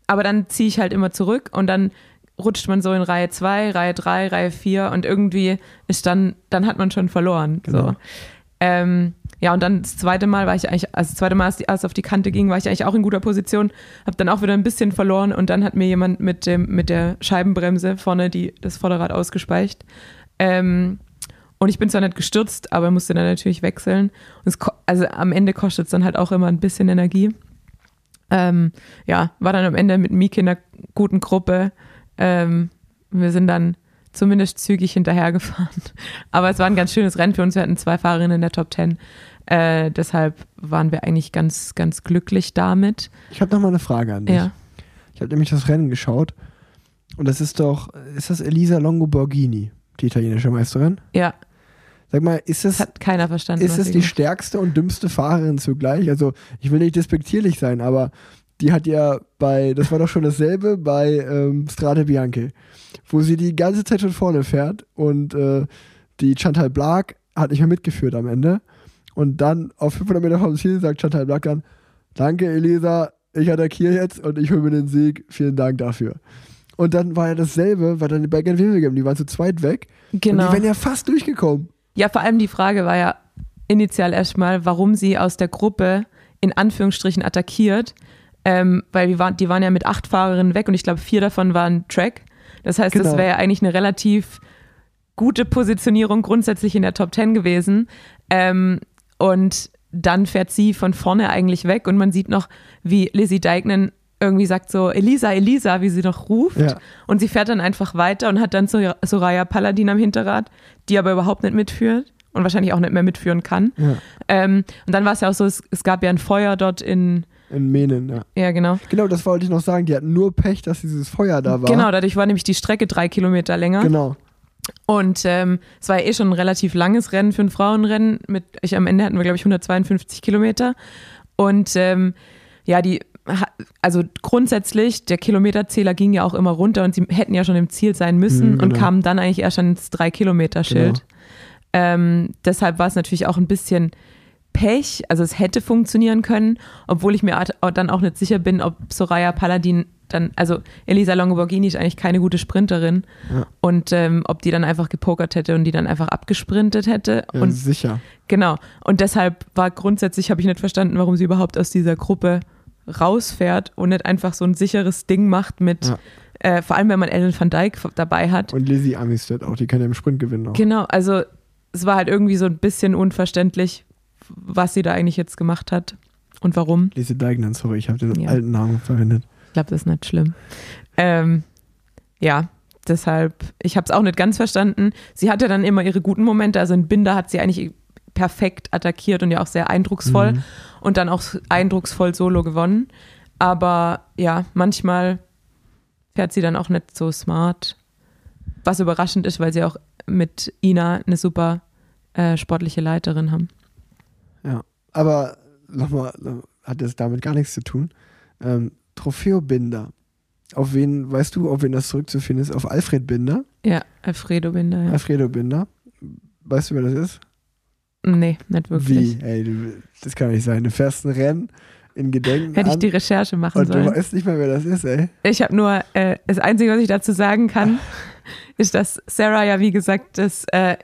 aber dann ziehe ich halt immer zurück und dann rutscht man so in Reihe 2, Reihe 3, Reihe 4 und irgendwie ist dann, dann hat man schon verloren. Genau. So. Ähm, ja, und dann das zweite Mal war ich eigentlich, also das zweite Mal, als, es auf die Kante ging, war ich eigentlich auch in guter Position, habe dann auch wieder ein bisschen verloren und dann hat mir jemand mit, dem, mit der Scheibenbremse vorne die, das Vorderrad ausgespeicht. Ähm, und ich bin zwar nicht gestürzt, aber musste dann natürlich wechseln. Und es, also am Ende kostet es dann halt auch immer ein bisschen Energie. Ähm, ja, war dann am Ende mit Miki in einer guten Gruppe. Ähm, wir sind dann zumindest zügig hinterhergefahren. Aber es war ein ganz schönes Rennen für uns. Wir hatten zwei Fahrerinnen in der Top Ten. Äh, deshalb waren wir eigentlich ganz, ganz glücklich damit. Ich habe noch mal eine Frage an dich. Ja. Ich habe nämlich das Rennen geschaut und das ist doch, ist das Elisa Longo Borghini, die italienische Meisterin? Ja, Sag mal, ist das das, hat keiner verstanden. ist sie die stärkste und dümmste Fahrerin zugleich? Also, ich will nicht despektierlich sein, aber die hat ja bei, das war doch schon dasselbe bei ähm, Strade Bianche, wo sie die ganze Zeit schon vorne fährt und äh, die Chantal Blag hat nicht mehr mitgeführt am Ende. Und dann auf 500 Meter vom Ziel sagt Chantal Blag dann, danke Elisa, ich attackiere jetzt und ich hole mir den Sieg, vielen Dank dafür. Und dann war ja dasselbe, war dann bei Gen Wilhelm, die waren zu zweit weg und Genau. die wären ja fast durchgekommen. Ja, vor allem die Frage war ja initial erstmal, warum sie aus der Gruppe in Anführungsstrichen attackiert, ähm, weil die waren, die waren ja mit acht Fahrerinnen weg und ich glaube, vier davon waren Track. Das heißt, das Genau. wäre ja eigentlich eine relativ gute Positionierung grundsätzlich in der Top Ten gewesen. Ähm, und dann fährt sie von vorne eigentlich weg und man sieht noch, wie Lizzie Deignan irgendwie sagt so, Elisa, Elisa, wie sie noch ruft. Ja. Und sie fährt dann einfach weiter und hat dann Sor- Soraya Paladin am Hinterrad, die aber überhaupt nicht mitführt und wahrscheinlich auch nicht mehr mitführen kann. Ja. Ähm, und dann war es ja auch so, es, es gab ja ein Feuer dort in, In Menen, ja. ja genau. Genau, das wollte ich noch sagen. Die hatten nur Pech, dass dieses Feuer da war. Genau, dadurch war nämlich die Strecke drei Kilometer länger. Genau. Und ähm, es war ja eh schon ein relativ langes Rennen für ein Frauenrennen. Mit, ich, am Ende hatten wir, glaube ich, 152 Kilometer. Und ähm, ja, die, also grundsätzlich, der Kilometerzähler ging ja auch immer runter und sie hätten ja schon im Ziel sein müssen Mhm, und genau. kamen dann eigentlich erst ans 3-Kilometer-Schild. Ähm, deshalb war es natürlich auch ein bisschen Pech. Also es hätte funktionieren können, obwohl ich mir dann auch nicht sicher bin, ob Soraya Paladin dann, also Elisa Longoborghini ist eigentlich keine gute Sprinterin Ja. und ähm, ob die dann einfach gepokert hätte und die dann einfach abgesprintet hätte. Ja, und sicher. genau. Und deshalb war grundsätzlich, habe ich nicht verstanden, warum sie überhaupt aus dieser Gruppe rausfährt und nicht einfach so ein sicheres Ding macht mit, Ja. äh, vor allem wenn man Ellen van Dijk dabei hat. Und Lizzie Amistad auch, die kann ja im Sprint gewinnen auch. Genau, also es war halt irgendwie so ein bisschen unverständlich, was sie da eigentlich jetzt gemacht hat und warum. Lizzie Deignan, sorry, ich habe den Ja. alten Namen verwendet. Ich glaube, das ist nicht schlimm. Ähm, ja, deshalb, ich habe es auch nicht ganz verstanden. Sie hatte dann immer ihre guten Momente, also in Binder hat sie eigentlich perfekt attackiert und ja auch sehr eindrucksvoll Mhm. und dann auch eindrucksvoll solo gewonnen. Aber ja, manchmal fährt sie dann auch nicht so smart, was überraschend ist, weil sie auch mit Ina eine super äh, sportliche Leiterin haben. Ja. Aber nochmal, hat das damit gar nichts zu tun. Ähm, Trofeo Binder. Auf wen, weißt du, auf wen das zurückzuführen ist? Auf Alfred Binder? Ja, Alfredo Binder, ja. Alfredo Binder. Weißt du, wer das ist? Nee, nicht wirklich. Wie? Ey, du, das kann nicht sein. Du fährst ein Rennen in Gedenken Hätte ich die Recherche machen und du sollen. weißt nicht mehr, wer das ist, ey. Ich habe nur, äh, das Einzige, was ich dazu sagen kann, ist, dass Sarah ja, wie gesagt, das äh,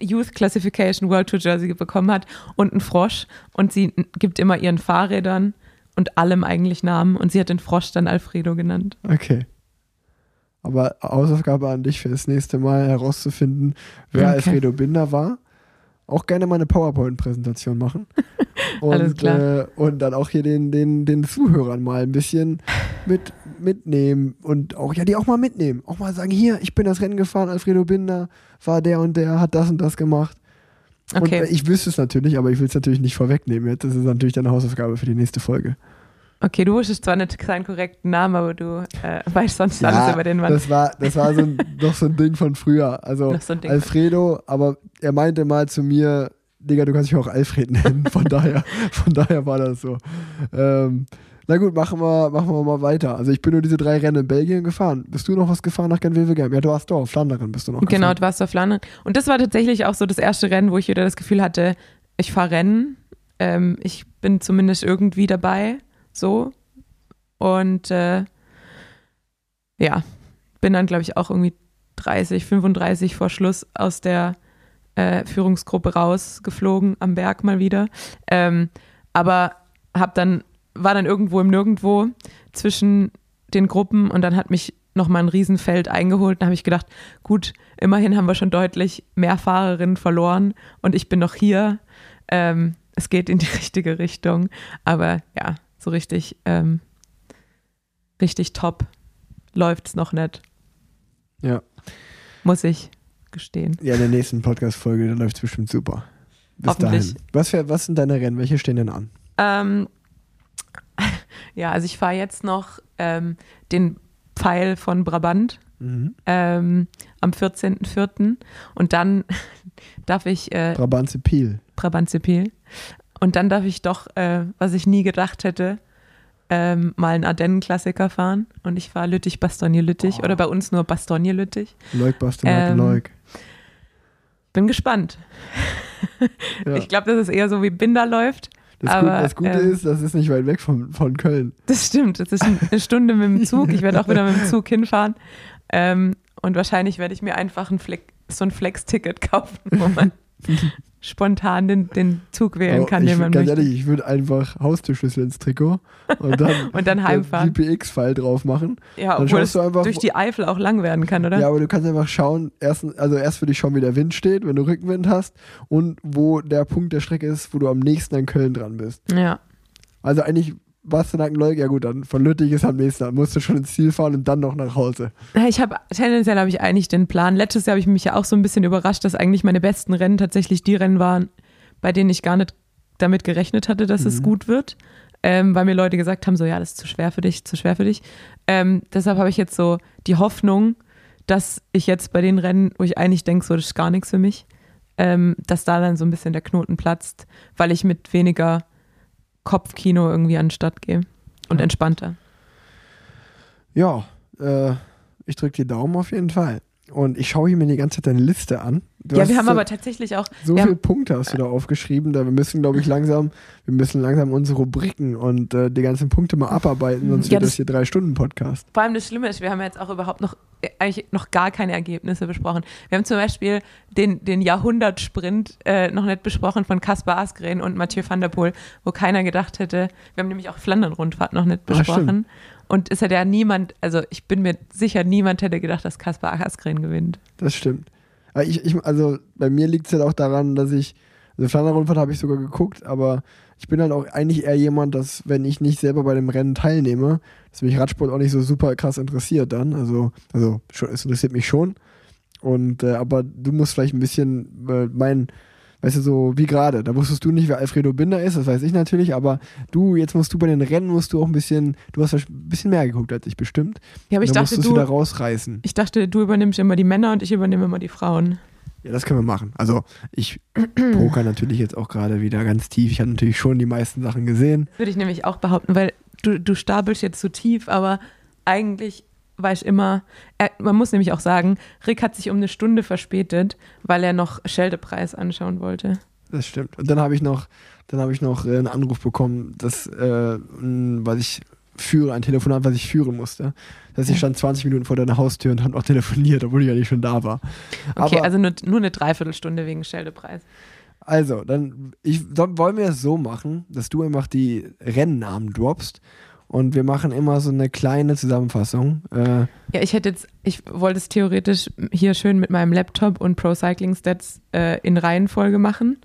Youth Classification World Tour Jersey bekommen hat und einen Frosch und sie gibt immer ihren Fahrrädern und allem eigentlich Namen und sie hat den Frosch dann Alfredo genannt. Okay. Aber Hausaufgabe an dich für das nächste Mal herauszufinden, wer Okay. Alfredo Binder war. Auch gerne mal eine PowerPoint-Präsentation machen. Und, Alles klar. Äh, und dann auch hier den, den, den Zuhörern mal ein bisschen mit, mitnehmen und auch, ja, die auch mal mitnehmen. Auch mal sagen, hier, ich bin das Rennen gefahren, Alfredo Binder war der und der, hat das und das gemacht. Und Okay, äh, ich wüsste es natürlich, aber ich will es natürlich nicht vorwegnehmen jetzt. Das ist natürlich deine Hausaufgabe für die nächste Folge. Okay, du wusstest zwar nicht seinen korrekten Namen, aber du äh, weißt sonst alles über den Mann. Das war, das war so ein, doch so ein Ding von früher. Also Noch so. Alfredo, aber er meinte mal zu mir, Digga, du kannst mich auch Alfred nennen. Von daher, von daher war das so. Ähm, na gut, machen wir, machen wir mal weiter. Also ich bin nur diese drei Rennen in Belgien gefahren. Bist du noch was gefahren nach Genwevelgem? Ja, du warst doch, Flandern bist du noch Genau, gefahren. du warst auf Flandern. Und das war tatsächlich auch so das erste Rennen, wo ich wieder das Gefühl hatte, ich fahre Rennen. Ähm, ich bin zumindest irgendwie dabei. So. Und äh, ja, bin dann, glaube ich, auch irgendwie 30, 35 vor Schluss aus der äh, Führungsgruppe rausgeflogen am Berg mal wieder. Ähm, aber hab dann, war dann irgendwo im Nirgendwo zwischen den Gruppen und dann hat mich nochmal ein Riesenfeld eingeholt. Da habe ich gedacht, gut, immerhin haben wir schon deutlich mehr Fahrerinnen verloren und ich bin noch hier. Ähm, es geht in die richtige Richtung. Aber ja, so richtig, ähm, richtig top läuft es noch nicht. Ja. Muss ich gestehen. Ja, in der nächsten Podcast-Folge, da läuft es bestimmt super. Bis dahin. Was, für, was sind deine Rennen? Welche stehen denn an? Ähm, ja, also ich fahre jetzt noch ähm, den Pfeil von Brabant Mhm. ähm, am 14.04. Und dann darf ich äh, Brabantse Piel. Brabantse-Pil. Und dann darf ich doch, äh, was ich nie gedacht hätte, ähm, mal einen Ardennen-Klassiker fahren. Und ich fahre Lüttich-Bastogne-Lüttich oder bei uns nur Bastogne-Lüttich. Leuk, Bastogne, Ähm, Leuk. Bin gespannt. Ja. Ich glaube, das ist eher so wie Binder läuft. Das, aber, Gut, das Gute ähm, ist, das ist nicht weit weg von, von Köln. Das stimmt. Das ist eine Stunde mit dem Zug. Ich werde auch wieder mit dem Zug hinfahren. Ähm, und wahrscheinlich werde ich mir einfach ein Flex, so ein Flex-Ticket kaufen, wo man spontan den, den Zug wählen kann, den man ganz möchte. ehrlich, ich würde einfach Haustürschlüssel ins Trikot und dann, Und dann heimfahren. GPX-File drauf machen. Ja, Dann obwohl es du einfach, durch die Eifel auch lang werden kann, oder? Ja, aber du kannst einfach schauen, erst, also erst würde ich schauen, wie der Wind steht, wenn du Rückenwind hast und wo der Punkt der Strecke ist, wo du am nächsten an Köln dran bist. ja. Also eigentlich Bastenaken-Leuk, ja gut, dann von Lüttich ist am nächsten, dann musst du schon ins Ziel fahren und dann noch nach Hause. Ich habe tendenziell habe ich eigentlich den Plan. Letztes Jahr habe ich mich ja auch so ein bisschen überrascht, dass eigentlich meine besten Rennen tatsächlich die Rennen waren, bei denen ich gar nicht damit gerechnet hatte, dass es Mhm. gut wird. Ähm, weil mir Leute gesagt haben, so ja, das ist zu schwer für dich, zu schwer für dich. Ähm, deshalb habe ich jetzt so die Hoffnung, dass ich jetzt bei den Rennen, wo ich eigentlich denke, so das ist gar nichts für mich, ähm, dass da dann so ein bisschen der Knoten platzt, weil ich mit weniger Kopfkino irgendwie an den Start gehe und Ja. entspannter. Ja, äh, ich drücke die Daumen auf jeden Fall. Und ich schaue hier mir die ganze Zeit deine Liste an. Du ja, wir haben so, aber tatsächlich auch, so viele haben- Punkte hast du da aufgeschrieben, da wir müssen, glaube ich, langsam, wir müssen langsam unsere Rubriken und äh, die ganzen Punkte mal abarbeiten, sonst Ja, wird das das- hier drei Stunden Podcast. Vor allem das Schlimme ist, wir haben jetzt auch überhaupt noch äh, eigentlich noch gar keine Ergebnisse besprochen. Wir haben zum Beispiel den, den Jahrhundertsprint äh, noch nicht besprochen von Kaspar Asgren und Mathieu van der Poel, wo keiner gedacht hätte, wir haben nämlich auch Flandern-Rundfahrt noch nicht Ah, besprochen. Und es hat ja niemand, also ich bin mir sicher, niemand hätte gedacht, dass Kaspar Asgren gewinnt. Das stimmt. Ich, ich, also bei mir liegt es halt auch daran, dass ich, also Flandern-Rundfahrt habe ich sogar geguckt, aber ich bin halt auch eigentlich eher jemand, dass wenn ich nicht selber bei dem Rennen teilnehme, dass mich Radsport auch nicht so super krass interessiert dann. Also, also schon, es interessiert mich schon. Und äh, aber du musst vielleicht ein bisschen äh, mein, weißt du, so wie gerade, da wusstest du nicht, wer Alfredo Binder ist, das weiß ich natürlich, aber du, jetzt musst du bei den Rennen, musst du auch ein bisschen, du hast ein bisschen mehr geguckt als ich bestimmt. Ja, aber ich dachte, musst du wieder rausreißen. ich dachte, du übernimmst immer die Männer und ich übernehme immer die Frauen. Ja, das können wir machen. Also ich poker natürlich jetzt auch gerade wieder ganz tief. Ich habe natürlich schon die meisten Sachen gesehen. Würde ich nämlich auch behaupten, weil du, du stapelst jetzt zu tief, aber eigentlich war ich immer, er, man muss nämlich auch sagen, Rick hat sich um eine Stunde verspätet, weil er noch Scheldepreis anschauen wollte. Das stimmt. Und dann habe ich noch, dann habe ich noch äh, einen Anruf bekommen, dass, äh, was ich führe, ein Telefonat, was ich führen musste. Dass ich stand 20 Minuten vor deiner Haustür und habe noch telefoniert, obwohl ich ja nicht schon da war. Okay, Aber, also nur, nur eine Dreiviertelstunde wegen Scheldepreis. also, dann ich, dann wollen wir es so machen, dass du einfach die Rennnamen droppst und wir machen immer so eine kleine Zusammenfassung. Äh, Ja, ich hätte jetzt, ich wollte es theoretisch hier schön mit meinem Laptop und Pro Cycling Stats äh, in Reihenfolge machen.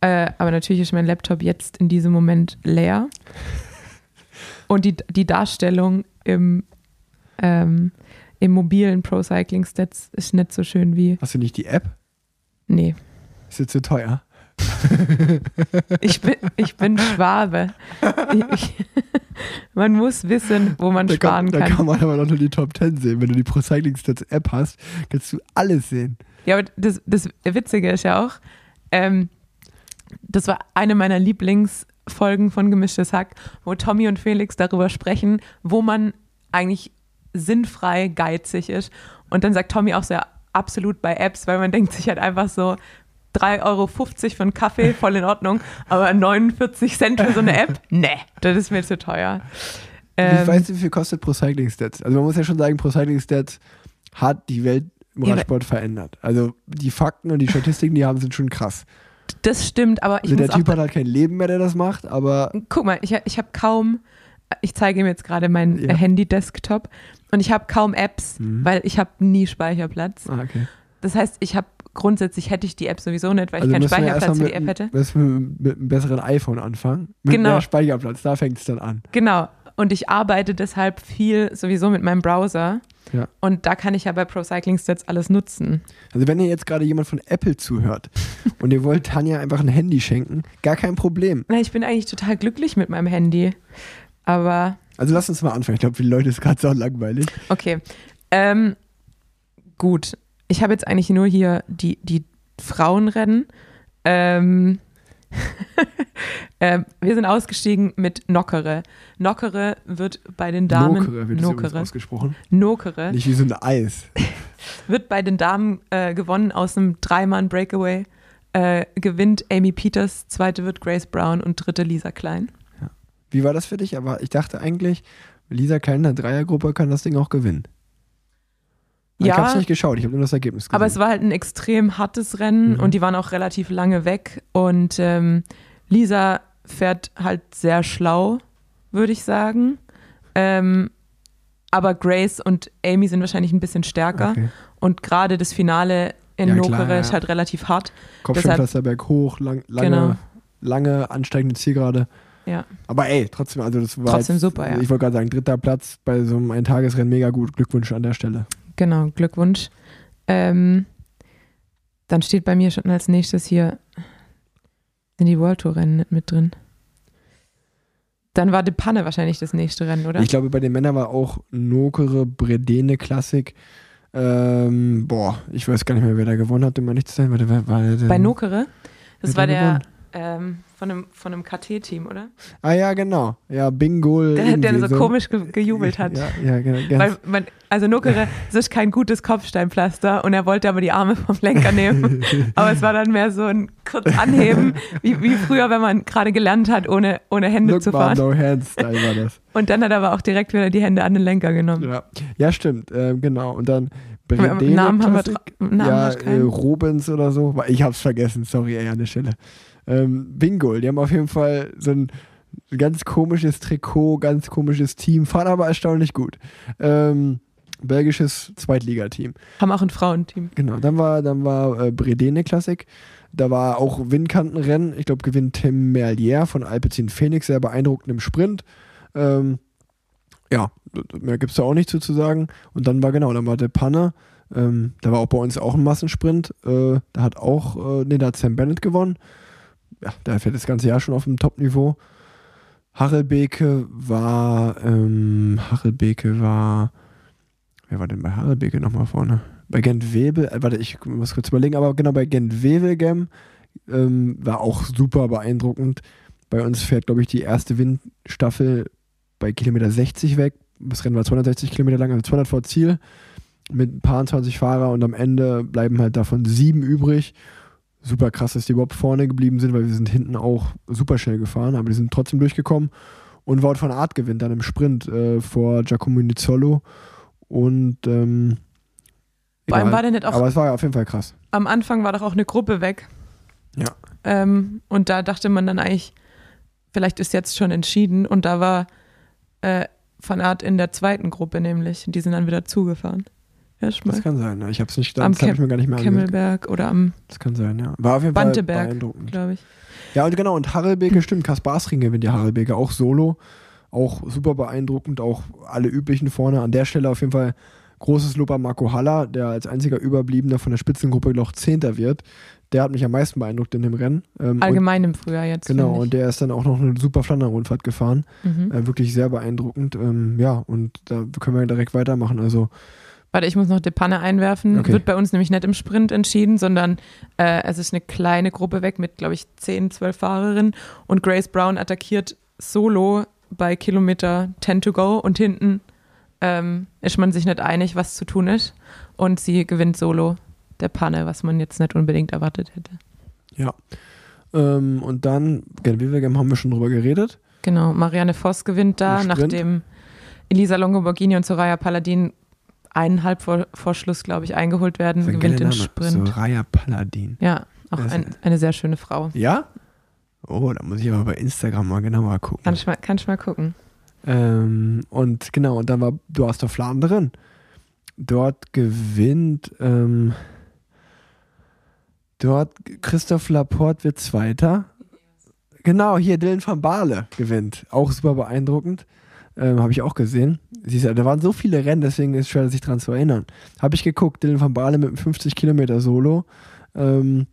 Äh, aber natürlich ist mein Laptop jetzt in diesem Moment leer. Und die, die Darstellung im, ähm, im mobilen Pro Cycling Stats ist nicht so schön wie. hast du nicht die App? Nee, Ist jetzt zu teuer? ich bin, ich bin Schwabe. Ich, man muss wissen, wo man Da sparen kann, kann. da kann man aber noch nur die Top 10 sehen. Wenn du die Pro Cycling Stats App hast, kannst du alles sehen. Ja, aber das, das Witzige ist ja auch, ähm, das war eine meiner Lieblingsfolgen von Gemischtes Hack, wo Tommy und Felix darüber sprechen, wo man eigentlich sinnfrei geizig ist. Und dann sagt Tommy auch so, ja, absolut bei Apps, weil man denkt sich halt einfach so, 3,50 Euro für einen Kaffee, voll in Ordnung, aber 49 Cent für so eine App? Nee, das ist mir zu teuer. Ähm, weißt du, wie viel kostet Pro Cycling Stats? Also man muss ja schon sagen, Pro Cycling Stats hat die Welt im Radsport verändert. Also die Fakten und die Statistiken, die haben, sind schon krass. Das stimmt, aber ich Also der Typ hat halt kein Leben mehr, der das macht, aber guck mal, ich, ich habe kaum, ich zeige ihm jetzt gerade meinen Ja. Handy-Desktop und ich habe kaum Apps, Mhm. weil ich habe nie Speicherplatz. ah, okay. Das heißt, ich habe grundsätzlich hätte ich die App sowieso nicht, weil Also ich keinen Speicherplatz für die App hätte. Müssen wir mit einem besseren iPhone anfangen. Mit Genau. mehr Speicherplatz, da fängt es dann an. Genau. Und ich arbeite deshalb viel sowieso mit meinem Browser. Ja. Und da kann ich ja bei Pro Cycling Stats alles nutzen. Also wenn ihr jetzt gerade jemand von Apple zuhört und ihr wollt Tanja einfach ein Handy schenken, gar kein Problem. Na, ich bin eigentlich total glücklich mit meinem Handy. Aber Also lasst uns mal anfangen. Ich glaube, für die Leute ist gerade so langweilig. okay. Ähm, gut. Ich habe jetzt eigentlich nur hier die, die Frauenrennen. Ähm, ähm, wir sind ausgestiegen mit Nockere. Nockere wird bei den Damen. Nokere wird Nokere. ausgesprochen. Nokere. Nicht wie so ein Eis. wird bei den Damen äh, gewonnen aus einem Dreimann-Breakaway. Äh, gewinnt Amy Peters, zweite wird Grace Brown und dritte Lisa Klein. Wie war das für dich? Aber ich dachte eigentlich, Lisa Klein in der Dreiergruppe kann das Ding auch gewinnen. Ich Ja. habe es nicht geschaut, ich habe nur das Ergebnis gesehen. Aber es war halt ein extrem hartes Rennen Mhm. und die waren auch relativ lange weg. Und ähm, Lisa fährt halt sehr schlau, würde ich sagen. Ähm, aber Grace und Amy sind wahrscheinlich ein bisschen stärker. okay. Und gerade das Finale in Ja, Nokere ja. ist halt relativ hart. Kopfsteinpflaster berghoch, lang, lange, Genau. lange ansteigende Zielgerade. Ja. Aber ey, trotzdem, also das war Trotzdem jetzt, super, ja. Ich wollte gerade sagen, dritter Platz bei so einem Eintagesrennen, mega gut. Glückwunsch an der Stelle. Genau, Glückwunsch. Ähm, dann steht bei mir schon als nächstes hier, sind die World Tour Rennen nicht mit drin. Dann war De Panne wahrscheinlich das nächste Rennen, oder? Ich glaube, bei den Männern war auch Nokere, Bredene Klassik. Ähm, boah, ich weiß gar nicht mehr, wer da gewonnen hat, um ehrlich zu sein. War der? Bei Nokere? Das war der gewonnen? Ähm, von einem, von einem KT-Team, oder? Ah ja, genau. Ja, Bingo. Der, der irgendwie so, komisch ge gejubelt hat. Ja, ja genau. Weil man, also Nokere, es ist kein gutes Kopfsteinpflaster und er wollte aber die Arme vom Lenker nehmen. aber es war dann mehr so ein kurz Anheben, wie, wie früher, wenn man gerade gelernt hat, ohne, ohne Hände Look zu fahren. no hands Style war das. Und dann hat er aber auch direkt wieder die Hände an den Lenker genommen. Ja, ja stimmt. Ähm, genau. Und dann Namen haben wir Namen ja, äh? Robens oder so. Ich hab's vergessen, sorry, ey, an der Stelle. Ähm, Bingo, die haben auf jeden Fall so ein ganz komisches Trikot, ganz komisches Team, fahren aber erstaunlich gut. Ähm, belgisches Zweitligateam. Haben auch ein Frauenteam. Genau, dann war, dann war äh, Bredene Klassik. Da war auch Windkantenrennen. Ich glaube, gewinnt Tim Merlier von Alpecin Phoenix, sehr beeindruckend im Sprint. Ähm, ja, mehr gibt es da auch nicht zu, zu sagen. Und dann war genau, dann war der Panne. Ähm, da war auch bei uns auch ein Massensprint. Äh, da hat auch, äh, nee, da hat Sam Bennett gewonnen. Ja, der fährt das ganze Jahr schon auf dem Top-Niveau. Harelbeke war, ähm, Harelbeke war, wer war denn bei Harelbeke nochmal vorne? Bei Gent Webel, äh, warte, ich muss kurz überlegen, aber genau bei Gent Wevelgem ähm, war auch super beeindruckend. Bei uns fährt, glaube ich, die erste Windstaffel bei Kilometer 60 weg. Das Rennen war 260 Kilometer lang, also 200 vor Ziel mit ein paar 20 Fahrer und am Ende bleiben halt davon sieben übrig. Super krass, dass die überhaupt vorne geblieben sind, weil wir sind hinten auch super schnell gefahren, aber die sind trotzdem durchgekommen. Und Wout von Art gewinnt dann im Sprint äh, vor Giacomo Nizzolo. Und ähm, egal. war der nicht auch, aber es war auf jeden Fall krass. am Anfang war doch auch eine Gruppe weg. Ja. Ähm, und da dachte man dann eigentlich, vielleicht ist jetzt schon entschieden. Und da war äh, Van Art in der zweiten Gruppe nämlich. Und die sind dann wieder zugefahren. Erstmal. Das kann sein, ja. Ich habe es nicht, Am das habe ich mir gar nicht mehr. Kemmelberg oder am Das kann sein, ja. War auf jeden Fall Banteberg, beeindruckend. glaube ich. Ja, und genau, und Harelbeke, stimmt, Kaspar Asring gewinnt ja Harelbeke auch solo. Auch super beeindruckend, auch alle üblichen vorne. An der Stelle auf jeden Fall großes Lob an Marco Haller, der als einziger Überbliebener von der Spitzengruppe noch Zehnter wird. Der hat mich am meisten beeindruckt in dem Rennen. Ähm, Allgemein im Frühjahr jetzt. genau, und der ist dann auch noch eine super Flandern-Rundfahrt gefahren. Mhm. Äh, wirklich sehr beeindruckend. Ähm, ja, und da können wir direkt weitermachen. Also, Warte, ich muss noch De Panne einwerfen. Okay. Wird bei uns nämlich nicht im Sprint entschieden, sondern äh, es ist eine kleine Gruppe weg mit, glaube ich, 10, 12 Fahrerinnen. Und Grace Brown attackiert solo bei Kilometer 10 to go und hinten ähm, ist man sich nicht einig, was zu tun ist. Und sie gewinnt solo der Panne, was man jetzt nicht unbedingt erwartet hätte. ja. Ähm, und dann, Gen Wevelgem haben wir schon drüber geredet. Genau, Marianne Voss gewinnt da, nachdem Elisa Longoborghini und Soraya Paladin eineinhalb vor, vor Schluss, glaube ich, eingeholt werden, ein gewinnt den Name. Sprint. Soraya Paladin. Ja, auch ein, eine sehr schöne Frau. Ja? Oh, da muss ich aber bei Instagram mal genauer gucken. Kann ich mal, kann ich mal gucken. Ähm, und genau, und dann war, du hast doch Flandern. Dort gewinnt, ähm, dort Christoph Laporte wird Zweiter. Genau, hier Dylan van Baale gewinnt. Auch super beeindruckend. Ähm, Habe ich auch gesehen. Siehst du, da waren so viele Rennen, deswegen ist es schwer, sich dran zu erinnern. Habe ich geguckt, Dylan van Baale mit einem 50 Kilometer Solo. Ähm,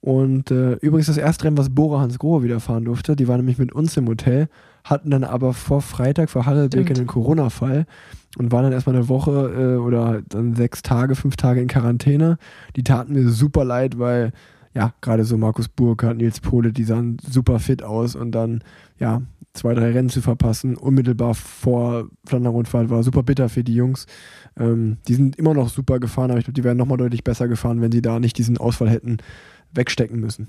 und äh, übrigens das erste Rennen, was Bora Hans Grohe wieder fahren durfte. Die waren nämlich mit uns im Hotel, hatten dann aber vor Freitag vor Harelbeke einen Corona-Fall und waren dann erstmal eine Woche äh, oder dann sechs Tage, fünf Tage in Quarantäne. Die taten mir super leid, weil ja, gerade so Markus Burkhardt, Nils Pohle, die sahen super fit aus und dann, ja, zwei, drei Rennen zu verpassen, unmittelbar vor Flandern-Rundfahrt war super bitter für die Jungs. Ähm, die sind immer noch super gefahren, aber ich glaube, die wären nochmal deutlich besser gefahren, wenn sie da nicht diesen Ausfall hätten wegstecken müssen.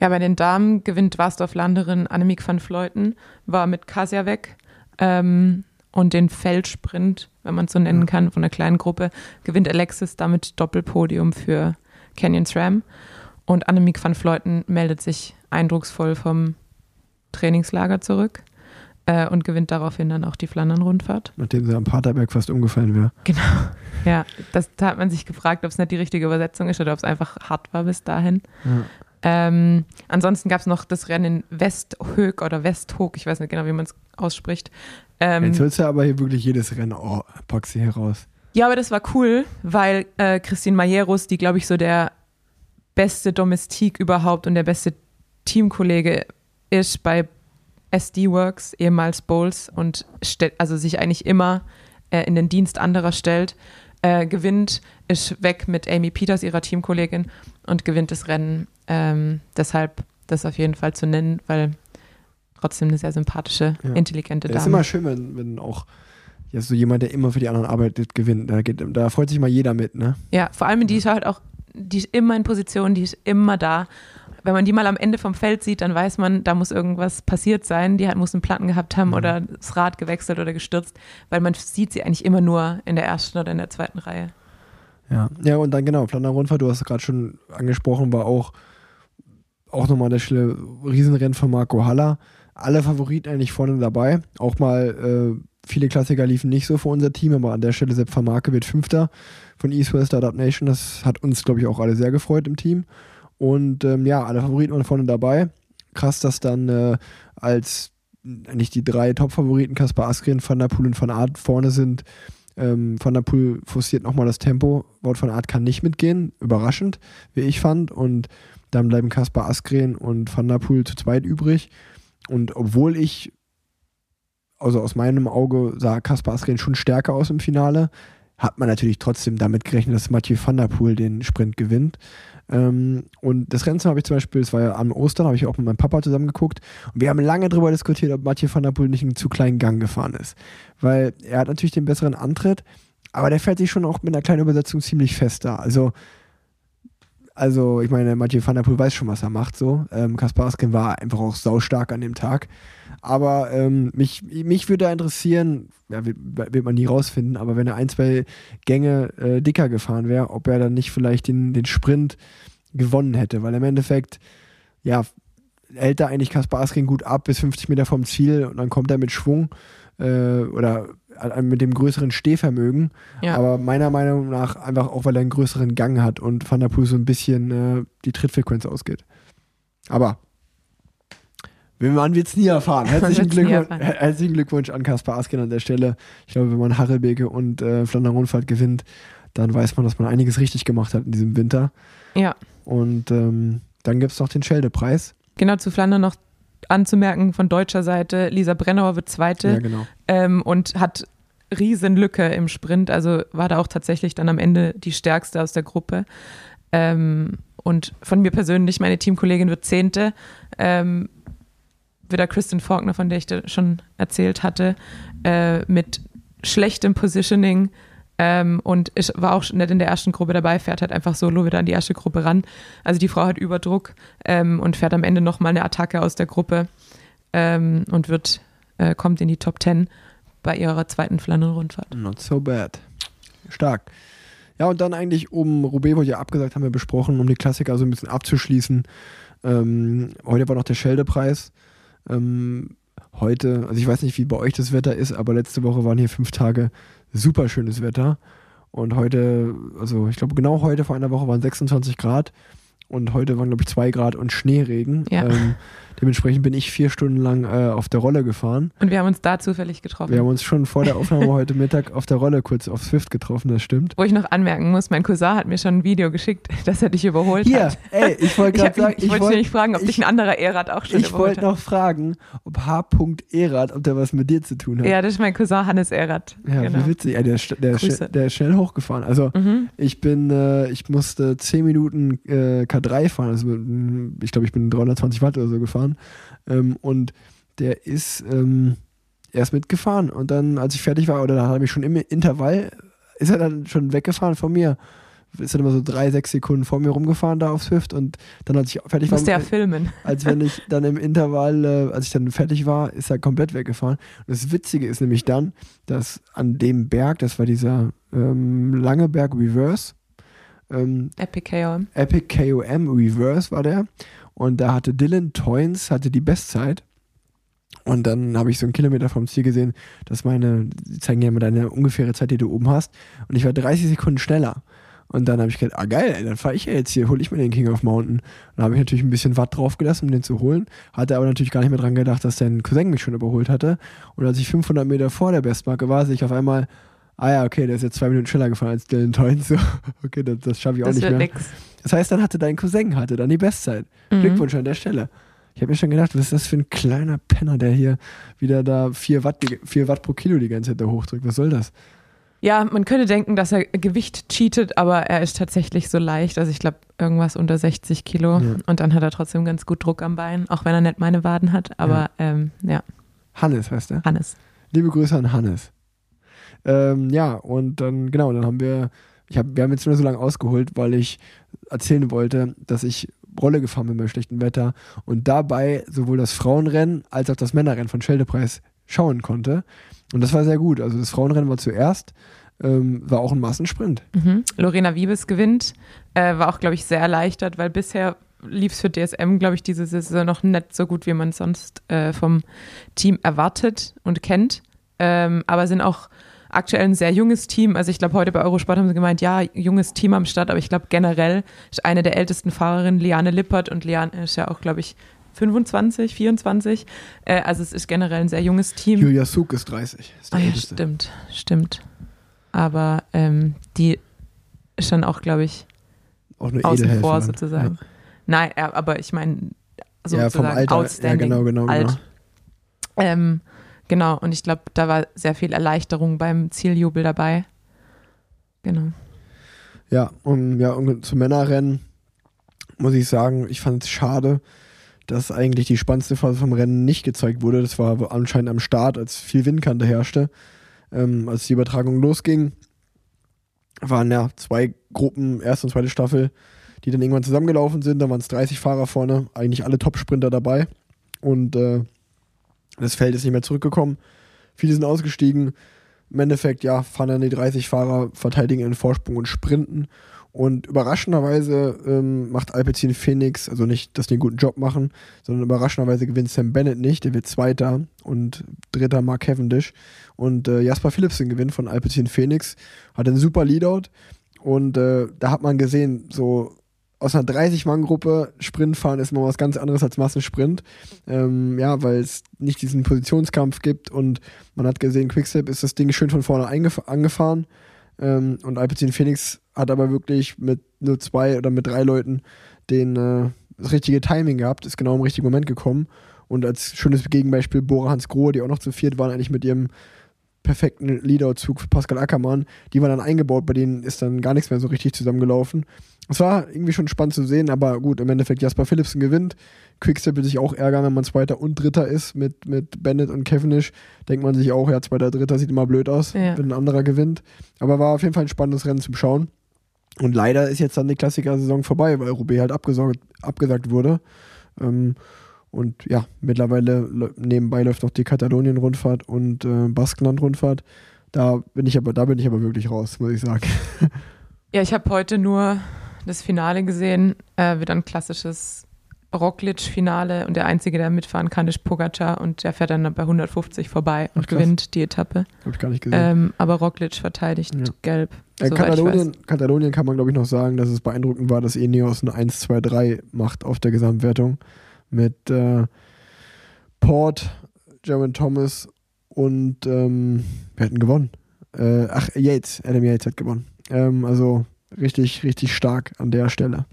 Ja, bei den Damen gewinnt Wasdorf-Landerin Annemiek van Vleuten, war mit Kasia weg. Ähm, und den Feldsprint, wenn man es so nennen kann, von einer kleinen Gruppe, gewinnt Alexis damit Doppelpodium für Canyon SRAM. Und Annemiek van Vleuten meldet sich eindrucksvoll vom Trainingslager zurück äh, und gewinnt daraufhin dann auch die Flandern-Rundfahrt. Nachdem sie am Paterberg fast umgefallen wäre. Genau. Ja, das, da hat man sich gefragt, ob es nicht die richtige Übersetzung ist oder ob es einfach hart war bis dahin. Ja. Ähm, ansonsten gab es noch das Rennen in Westhög oder Westhoek, ich weiß nicht genau, wie man es ausspricht. Ähm, Jetzt hörst du aber hier wirklich jedes Rennen, oh, pack sie heraus. ja, aber das war cool, weil äh, Christine Majeros, die glaube ich so der beste Domestik überhaupt und der beste Teamkollege ist bei SD Works, ehemals Bowls und also sich eigentlich immer äh, in den Dienst anderer stellt, äh, gewinnt, ist weg mit Amy Peters, ihrer Teamkollegin, und gewinnt das Rennen. Ähm, deshalb das auf jeden Fall zu nennen, weil trotzdem eine sehr sympathische, Ja. intelligente Das ist Dame. immer schön, wenn, wenn auch ja, so jemand, der immer für die anderen arbeitet, gewinnt. Da, geht, da freut sich mal jeder mit, ne? Ja, vor allem die ist halt auch, die ist immer in Position, die ist immer da. Wenn man die mal am Ende vom Feld sieht, dann weiß man, da muss irgendwas passiert sein. Die hat, muss einen Platten gehabt haben Mhm. oder das Rad gewechselt oder gestürzt, weil man sieht sie eigentlich immer nur in der ersten oder in der zweiten Reihe. Ja, ja und dann genau, Flandern Rundfahrt, du hast es gerade schon angesprochen, war auch, auch nochmal der Stelle Riesenrennen von Marco Haller. Alle Favoriten eigentlich vorne dabei. Auch mal äh, viele Klassiker liefen nicht so für unser Team, aber an der Stelle Sepp van Marke wird Fünfter von East West Startup Nation. Das hat uns, glaube ich, auch alle sehr gefreut im Team. Und ähm, ja, alle Favoriten waren vorne dabei. Krass, dass dann äh, als eigentlich die drei Top-Favoriten, Kaspar Askren, Van der Poel und Van Aert vorne sind, ähm, Van der Poel forciert nochmal das Tempo. Wout van Aert kann nicht mitgehen. Überraschend, wie ich fand. Und dann bleiben Kaspar Askren und Van der Poel zu zweit übrig. Und obwohl ich, also aus meinem Auge, sah Kaspar Askren schon stärker aus im Finale, hat man natürlich trotzdem damit gerechnet, dass Mathieu van der Poel den Sprint gewinnt. Ähm, und das Rennen habe ich zum Beispiel, das war ja am Ostern, habe ich auch mit meinem Papa zusammen geguckt. Und wir haben lange darüber diskutiert, ob Mathieu van der Poel nicht einen zu kleinen Gang gefahren ist. Weil er hat natürlich den besseren Antritt, aber der fährt sich schon auch mit einer kleinen Übersetzung ziemlich fest da. Also, also ich meine, Mathieu van der Poel weiß schon, was er macht. So. Ähm, Kaspar Askin war einfach auch saustark an dem Tag. Aber ähm, mich, mich würde interessieren, ja, wird, wird man nie rausfinden, aber wenn er ein, zwei Gänge äh, dicker gefahren wäre, ob er dann nicht vielleicht den, den Sprint gewonnen hätte. Weil im Endeffekt, ja, hält da eigentlich Kaspar Askin gut ab bis 50 Meter vom Ziel und dann kommt er mit Schwung äh, oder mit dem größeren Stehvermögen. Ja. Aber meiner Meinung nach einfach auch, weil er einen größeren Gang hat und Van der Poel so ein bisschen äh, die Trittfrequenz ausgeht. Aber man wird es nie erfahren. Herzlichen Glückwunsch, erfahren. her- herzlichen Glückwunsch an Kaspar Askin an der Stelle. Ich glaube, wenn man Harelbeke und äh, Flandern Rundfahrt gewinnt, dann weiß man, dass man einiges richtig gemacht hat in diesem Winter. Ja, Und ähm, dann gibt es noch den Schelde-Preis. genau zu Flandern noch anzumerken von deutscher Seite, Lisa Brennauer wird Zweite. Ja, genau. ähm, und hat Riesenlücke im Sprint. Also war da auch tatsächlich dann am Ende die stärkste aus der Gruppe. Ähm, und von mir persönlich, meine Teamkollegin wird Zehnte. Ähm, wieder Kristen Faulkner, von der ich da schon erzählt hatte, äh, mit schlechtem Positioning. Ähm, und ich war auch nicht in der ersten Gruppe dabei, fährt halt einfach solo wieder an die erste Gruppe ran. Also die Frau hat Überdruck ähm, und fährt am Ende nochmal eine Attacke aus der Gruppe ähm, und wird, äh, kommt in die Top 10 bei ihrer zweiten Flandern-Rundfahrt. Not so bad. Stark. Ja, und dann eigentlich um Roubaix wurde ja abgesagt, haben wir besprochen, um die Klassiker so ein bisschen abzuschließen. Ähm, heute war noch der Scheldepreis. Ähm, heute, also ich weiß nicht, wie bei euch das Wetter ist, aber letzte Woche waren hier fünf Tage super schönes Wetter. Und heute, also ich glaube genau heute vor einer Woche waren 26 Grad und heute waren glaube ich zwei Grad und Schneeregen. Ja. Ähm, dementsprechend bin ich vier Stunden lang äh, auf der Rolle gefahren. Und wir haben uns da zufällig getroffen. Wir haben uns schon vor der Aufnahme heute Mittag auf der Rolle kurz auf Swift getroffen, das stimmt. Wo ich noch anmerken muss, mein Cousin hat mir schon ein Video geschickt, dass er dich überholt Hier, hat. ey, ich wollte Ich, gerade sagen, ich, wollte wollt- dich fragen, ob ich- dich ein anderer E-Rad auch schon Ich überholt wollte hat. noch fragen, ob H. Erad, ob der was mit dir zu tun hat. Ja, das ist mein Cousin Hannes Erad. Ja, genau. wie witzig. Ja, der, ist- der, schnell- der ist schnell hochgefahren. Also Mhm. ich bin, äh, ich musste 10 Minuten äh, K3 fahren. Also ich glaube, ich bin 320 Watt oder so gefahren. Ähm, und der ist ähm, erst mitgefahren. Und dann, als ich fertig war, oder da habe ich schon im Intervall, ist er dann schon weggefahren von mir. Ist dann immer so drei, sechs Sekunden vor mir rumgefahren da auf Swift und dann, als ich fertig war, Musste ja filmen. als wenn ich dann im Intervall, äh, als ich dann fertig war, ist er komplett weggefahren. Und das Witzige ist nämlich dann, dass an dem Berg, das war dieser ähm, lange Berg Reverse, ähm, Epic KOM. Epic KOM Reverse war der. Und da hatte Dylan Toynes hatte die Bestzeit. Und dann habe ich so einen Kilometer vom Ziel gesehen, dass meine, die zeigen ja immer deine ungefähre Zeit, die du oben hast. Und ich war 30 Sekunden schneller. Und dann habe ich gedacht, ah geil, ey, dann fahre ich ja jetzt hier, hole ich mir den King of Mountain. Dann habe ich natürlich ein bisschen Watt draufgelassen, um den zu holen. Hatte aber natürlich gar nicht mehr dran gedacht, dass dein Cousin mich schon überholt hatte. Und als ich 500 Meter vor der Bestmarke war, sehe ich auf einmal, ah ja, okay, der ist jetzt zwei Minuten schneller gefahren als Dylan Toynes. So, okay, das, das schaffe ich auch Das nicht wird mehr. nix. Das heißt, dann hatte dein Cousin hatte dann die Bestzeit. Mhm. Glückwunsch an der Stelle. Ich habe mir schon gedacht, was ist das für ein kleiner Penner, der hier wieder da 4 Watt, die- 4 Watt pro Kilo die ganze Zeit da hochdrückt. Was soll das? Ja, man könnte denken, dass er Gewicht cheatet, aber er ist tatsächlich so leicht. Also ich glaube, irgendwas unter 60 Kilo. Ja. Und dann hat er trotzdem ganz gut Druck am Bein, auch wenn er nicht meine Waden hat. Aber ja, ähm, ja Hannes heißt er. Hannes. Liebe Grüße an Hannes. Ähm, ja, und dann, genau, dann haben wir, ich hab, wir haben jetzt nur so lange ausgeholt, weil ich erzählen wollte, dass ich Rolle gefahren bin bei schlechtem Wetter und dabei sowohl das Frauenrennen als auch das Männerrennen von Scheldepreis schauen konnte. Und das war sehr gut. Also das Frauenrennen war zuerst, ähm, war auch ein Massensprint. Mhm. Lorena Wiebes gewinnt, äh, war auch, glaube ich, sehr erleichtert, weil bisher lief es für DSM, glaube ich, diese Saison noch nicht so gut, wie man sonst äh, vom Team erwartet und kennt. Ähm, aber sind auch aktuell ein sehr junges Team. Also ich glaube, heute bei Eurosport haben sie gemeint, ja, junges Team am Start, aber ich glaube generell ist eine der ältesten Fahrerinnen Liane Lippert und Liane ist ja auch, glaube ich, 25, 24. Äh, also es ist generell ein sehr junges Team. Julia Suk ist 30. Ist Ah ja, stimmt, stimmt. Aber ähm, die ist dann auch, glaube ich, Auch eine außen vor sozusagen. Nein, ja, aber ich meine, Ja. ja, vom sozusagen Alter. Ja, outstanding. genau, genau, alt. genau. Ähm, genau, und ich glaube, da war sehr viel Erleichterung beim Zieljubel dabei. Genau. Ja, und ja, und zum Männerrennen muss ich sagen, ich fand es schade, dass eigentlich die spannendste Phase vom Rennen nicht gezeigt wurde. Das war anscheinend am Start, als viel Windkante herrschte. Ähm, als die Übertragung losging, waren ja zwei Gruppen, erste und zweite Staffel, die dann irgendwann zusammengelaufen sind. Da waren es 30 Fahrer vorne, eigentlich alle Top-Sprinter dabei. Und äh, das Feld ist nicht mehr zurückgekommen. Viele sind ausgestiegen. Im Endeffekt, ja, fahren dann die 30 Fahrer, verteidigen ihren Vorsprung und sprinten. Und überraschenderweise ähm, macht Alpecin Phoenix, also nicht, dass die einen guten Job machen, sondern überraschenderweise gewinnt Sam Bennett nicht. Der wird Zweiter und Dritter Mark Cavendish. Und äh, Jasper Philipsen gewinnt von Alpecin Phoenix, hat einen super Leadout. Und äh, da hat man gesehen, so aus einer 30-Mann-Gruppe Sprint fahren ist mal was ganz anderes als Massensprint. Ähm, ja, weil es nicht diesen Positionskampf gibt und man hat gesehen, Quickstep ist das Ding schön von vorne angefahren. Ähm, und Alpecin Phoenix hat aber wirklich mit nur zwei oder mit drei Leuten den, äh, das richtige Timing gehabt, ist genau im richtigen Moment gekommen. Und als schönes Gegenbeispiel Bora Hans Grohe, die auch noch zu viert waren, eigentlich mit ihrem perfekten Leadout-Zug für Pascal Ackermann. Die waren dann eingebaut, bei denen ist dann gar nichts mehr so richtig zusammengelaufen. Es war irgendwie schon spannend zu sehen, aber gut, im Endeffekt Jasper Philipsen gewinnt. Quickstep will sich auch ärgern, wenn man Zweiter und Dritter ist mit, mit Bennett und Cavendish. Denkt man sich auch, ja, Zweiter, Dritter sieht immer blöd aus, Ja. wenn ein anderer gewinnt. Aber war auf jeden Fall ein spannendes Rennen zum Schauen. Und leider ist jetzt dann die Klassiker-Saison vorbei, weil Roubaix halt abgesagt, abgesagt wurde. Ähm, und ja, mittlerweile nebenbei läuft noch die Katalonien-Rundfahrt und äh, Baskenland-Rundfahrt. Da bin ich aber, da bin ich aber wirklich raus, muss ich sagen. Ja, ich habe heute nur das Finale gesehen. Äh, wieder ein klassisches Roglic-Finale und der Einzige, der mitfahren kann, ist Pogacar und der fährt dann bei 150 vorbei und Ach, gewinnt die Etappe. Habe ich gar nicht gesehen. Ähm, aber Roglic verteidigt Ja. gelb. Äh. Katalonien, Katalonien kann man, glaube ich, noch sagen, dass es beeindruckend war, dass Ineos ein 1, 2, 3 macht auf der Gesamtwertung. Mit äh, Port, German Thomas und ähm, wer hat denn gewonnen? Äh, ach, Yates, Adam Yates hat gewonnen. Ähm, also richtig, richtig stark an der Stelle.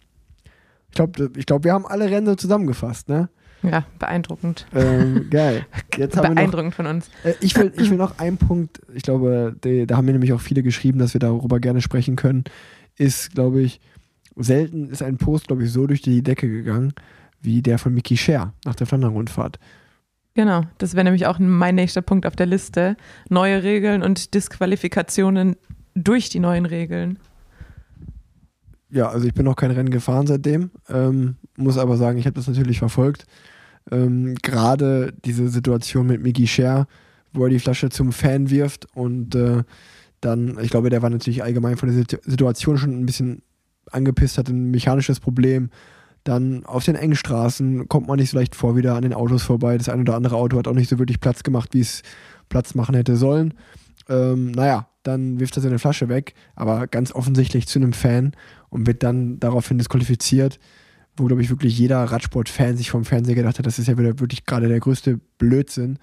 Ich glaube, ich glaub, wir haben alle Rennen zusammengefasst, ne? Ja, beeindruckend. Ähm, geil. Jetzt haben wir noch, Beeindruckend von uns. äh, ich, will, ich will noch einen Punkt, ich glaube, die, da haben mir nämlich auch viele geschrieben, dass wir darüber gerne sprechen können, ist, glaube ich, selten ist ein Post, glaube ich, so durch die Decke gegangen, wie der von Mickey Scher nach der Flandern-Rundfahrt. Genau, das wäre nämlich auch mein nächster Punkt auf der Liste. Neue Regeln und Disqualifikationen durch die neuen Regeln. Ja, also ich bin noch kein Rennen gefahren seitdem, ähm, muss aber sagen, ich habe das natürlich verfolgt. Ähm, Gerade diese Situation mit Mickey Scher, wo er die Flasche zum Fan wirft und äh, dann, ich glaube, der war natürlich allgemein von der Situ- Situation schon ein bisschen angepisst, hat ein mechanisches Problem. Dann auf den engen Straßen kommt man nicht so leicht vor wieder an den Autos vorbei. Das ein oder andere Auto hat auch nicht so wirklich Platz gemacht, wie es Platz machen hätte sollen. Ähm, naja, dann wirft er seine Flasche weg, aber ganz offensichtlich zu einem Fan und wird dann daraufhin disqualifiziert, wo, glaube ich, wirklich jeder Radsport-Fan sich vom Fernseher gedacht hat, das ist ja wieder wirklich gerade der größte Blödsinn.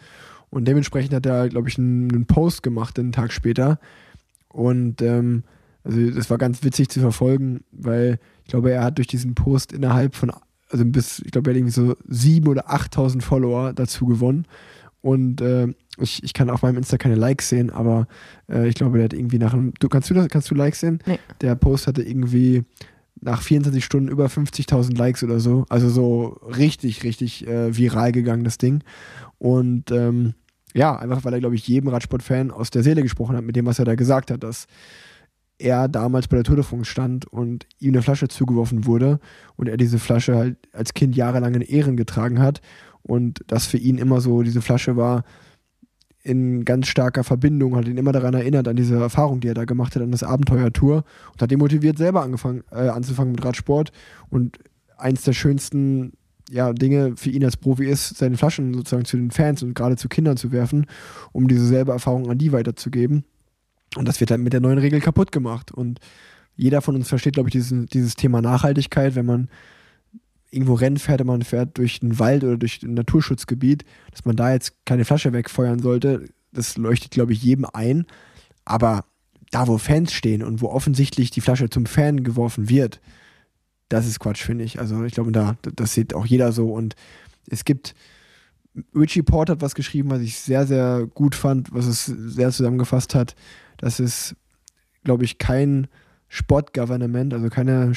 Und dementsprechend hat er, glaube ich, einen, Post gemacht einen Tag später. Und ähm, also das war ganz witzig zu verfolgen, weil ich glaube, er hat durch diesen Post innerhalb von, also bis, ich glaube, er hat irgendwie so sieben oder 8.000 Follower dazu gewonnen. Und äh, ich, ich kann auf meinem Insta keine Likes sehen, aber äh, ich glaube, der hat irgendwie nach einem. Du, kannst, du das, kannst du Likes sehen? Nee. Der Post hatte irgendwie nach 24 Stunden über 50.000 Likes oder so. Also so richtig, richtig äh, viral gegangen, das Ding. Und ähm, ja, einfach weil er, glaube ich, jedem Radsportfan aus der Seele gesprochen hat mit dem, was er da gesagt hat, dass er damals bei der Tour de France stand und ihm eine Flasche zugeworfen wurde und er diese Flasche halt als Kind jahrelang in Ehren getragen hat und das für ihn immer so, diese Flasche war in ganz starker Verbindung, hat ihn immer daran erinnert, an diese Erfahrung, die er da gemacht hat, an das Abenteuer-Tour und hat ihn motiviert, selber angefangen, äh, anzufangen mit Radsport und eins der schönsten ja, Dinge für ihn als Profi ist, seine Flaschen sozusagen zu den Fans und gerade zu Kindern zu werfen, um diese selbe Erfahrung an die weiterzugeben. Und das wird halt mit der neuen Regel kaputt gemacht. Und jeder von uns versteht, glaube ich, dieses, dieses Thema Nachhaltigkeit, wenn man irgendwo Rennen fährt, man fährt durch einen Wald oder durch ein Naturschutzgebiet, dass man da jetzt keine Flasche wegfeuern sollte, das leuchtet, glaube ich, jedem ein. Aber da, wo Fans stehen und wo offensichtlich die Flasche zum Fan geworfen wird, das ist Quatsch, finde ich. Also ich glaube, da, das sieht auch jeder so. Und es gibt, Richie Port hat was geschrieben, was ich sehr, sehr gut fand, was es sehr zusammengefasst hat. dass es, glaube ich, kein Sportgovernment, also keine,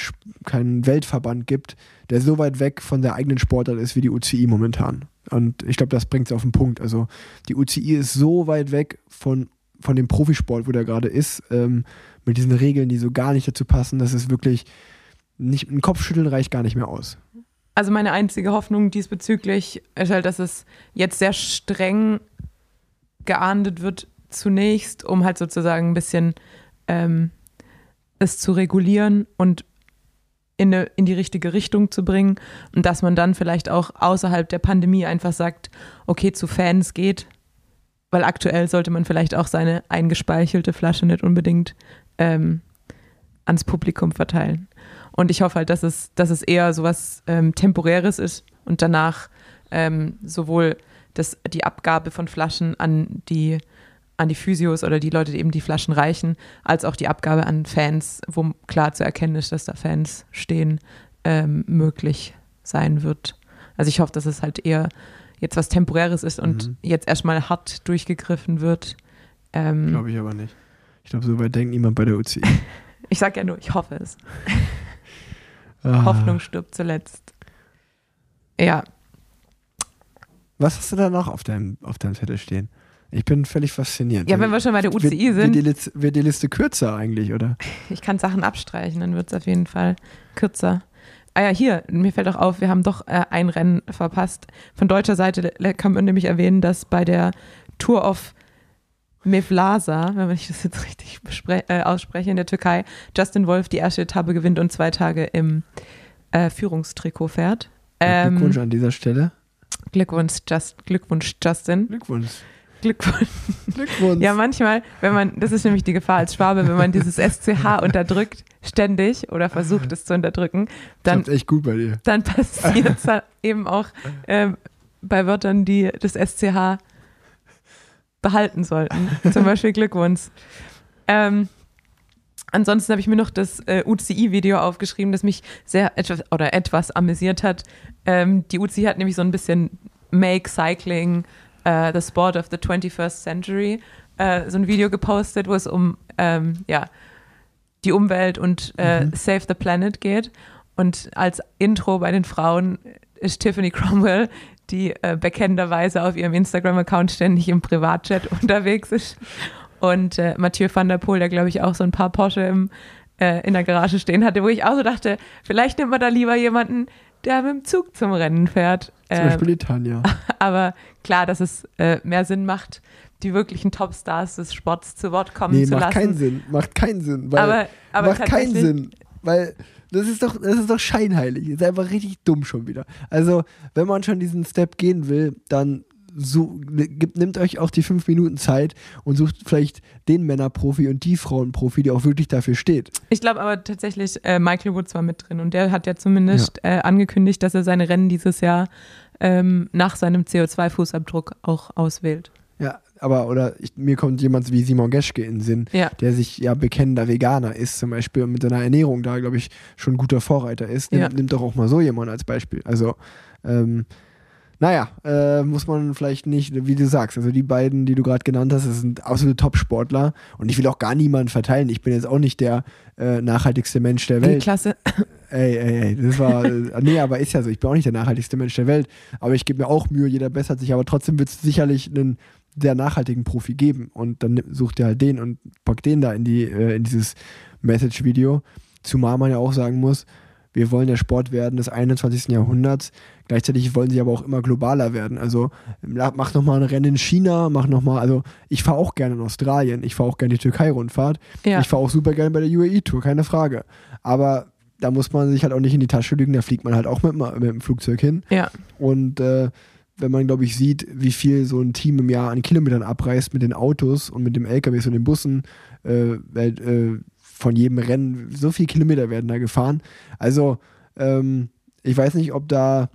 kein Weltverband gibt, der so weit weg von der eigenen Sportart ist wie die UCI momentan. Und ich glaube, das bringt es auf den Punkt. Also die UCI ist so weit weg von, von dem Profisport, wo der gerade ist, ähm, mit diesen Regeln, die so gar nicht dazu passen, dass es wirklich nicht, ein Kopfschütteln reicht gar nicht mehr aus. Also meine einzige Hoffnung diesbezüglich ist halt, dass es jetzt sehr streng geahndet wird zunächst, um halt sozusagen ein bisschen ähm, es zu regulieren und in, eine, in die richtige Richtung zu bringen und dass man dann vielleicht auch außerhalb der Pandemie einfach sagt, okay, zu Fans geht, weil aktuell sollte man vielleicht auch seine eingespeichelte Flasche nicht unbedingt ähm, ans Publikum verteilen. Und ich hoffe halt, dass es, dass es eher so was ähm, Temporäres ist und danach ähm, sowohl das, die Abgabe von Flaschen an die, an die Physios oder die Leute, die eben die Flaschen reichen, als auch die Abgabe an Fans, wo klar zu erkennen ist, dass da Fans stehen, ähm, möglich sein wird. Also ich hoffe, dass es halt eher jetzt was Temporäres ist und Mhm. jetzt erstmal hart durchgegriffen wird. Ähm, Glaube ich aber nicht. Ich glaube, so weit denkt niemand bei der UCI. ich sag ja nur, ich hoffe es. Ah. Hoffnung stirbt zuletzt. Ja, Was hast du da noch auf deinem, auf deinem Zettel stehen? Ich bin völlig fasziniert. ja, wenn wir schon bei der wird, UCI Wird sind, die, Liste, wird die Liste kürzer eigentlich, oder? ich kann Sachen abstreichen, dann wird es auf jeden Fall kürzer. Ah ja, hier, mir fällt auch auf, wir haben doch äh, ein Rennen verpasst. Von deutscher Seite kann man nämlich erwähnen, dass bei der Tour of Mevlasa, wenn ich das jetzt richtig äh, ausspreche, in der Türkei, Justin Wolf die erste Etappe gewinnt und zwei Tage im äh, Führungstrikot fährt. Ähm, Glückwunsch an dieser Stelle. Glückwunsch, Just, Glückwunsch, Justin. Glückwunsch. Glückwunsch. Glückwunsch. Ja, manchmal, wenn man, das ist nämlich die Gefahr als Schwabe, wenn man dieses SCH unterdrückt, ständig oder versucht es zu unterdrücken, dann, echt gut bei dir. dann passiert es eben auch ähm, bei Wörtern, die das SCH behalten sollten. Zum Beispiel Glückwunsch. Ähm, ansonsten habe ich mir noch das äh, UCI-Video aufgeschrieben, das mich sehr etwas oder etwas amüsiert hat. Ähm, die UCI hat nämlich so ein bisschen Make Cycling äh, the Sport of the 21st Century äh, so ein Video gepostet, wo es um ähm, ja, die Umwelt und äh, Mhm. Save the Planet geht. Und als Intro bei den Frauen ist Tiffany Cromwell, die äh, bekennenderweise auf ihrem Instagram-Account ständig im Privatjet unterwegs ist. Und äh, Mathieu van der Poel, der glaube ich auch so ein paar Porsche im, äh, in der Garage stehen hatte, wo ich auch so dachte, vielleicht nimmt man da lieber jemanden, der mit dem Zug zum Rennen fährt. Zum Ähm, Beispiel Tanja. aber klar, dass es äh, mehr Sinn macht, die wirklichen Topstars des Sports zu Wort kommen Nee, zu macht lassen. keinen Sinn. Macht keinen Sinn. Weil aber aber macht keinen Sinn. Weil das ist doch, das ist doch scheinheilig. Ist einfach richtig dumm schon wieder. Also, wenn man schon diesen Step gehen will, dann so, gibt, nimmt euch auch die fünf Minuten Zeit und sucht vielleicht den Männerprofi und die Frauenprofi, die auch wirklich dafür steht. Ich glaube aber tatsächlich, äh, Michael Woods war mit drin und der hat ja zumindest äh, angekündigt, dass er seine Rennen dieses Jahr ähm, nach seinem CO2-Fußabdruck auch auswählt. Ja, aber oder ich, mir kommt jemand wie Simon Geschke in den Sinn, Ja. der sich ja bekennender Veganer ist zum Beispiel und mit seiner Ernährung da, glaube ich, schon ein guter Vorreiter ist. Nimm, Ja. Nimmt doch auch mal so jemand als Beispiel. Also, ähm, naja, äh, muss man vielleicht nicht, wie du sagst, also die beiden, die du gerade genannt hast, das sind absolute Top-Sportler und ich will auch gar niemanden verteilen. Ich bin jetzt auch nicht der äh, nachhaltigste Mensch der Welt. Klasse. Ey, ey, ey, das war, äh, nee, aber ist ja so, ich bin auch nicht der nachhaltigste Mensch der Welt, aber ich gebe mir auch Mühe, jeder bessert sich, aber trotzdem wird es sicherlich einen sehr nachhaltigen Profi geben und dann sucht ihr halt den und packt den da in, die, äh, in dieses Message-Video, zumal man ja auch sagen muss, wir wollen der Sport werden des 21. Jahrhunderts, gleichzeitig wollen sie aber auch immer globaler werden, also mach nochmal ein Rennen in China, mach nochmal, also ich fahre auch gerne in Australien, ich fahre auch gerne die Türkei-Rundfahrt, Ja. ich fahre auch super gerne bei der UAE-Tour, keine Frage. Aber da muss man sich halt auch nicht in die Tasche lügen, da fliegt man halt auch mit, dem- mit dem Flugzeug hin. ja. Und äh, wenn man, glaube ich, sieht, wie viel so ein Team im Jahr an Kilometern abreißt mit den Autos und mit dem LKWs und den Bussen, äh, äh, von jedem Rennen, so viele Kilometer werden da gefahren. Also, ähm, ich weiß nicht, ob da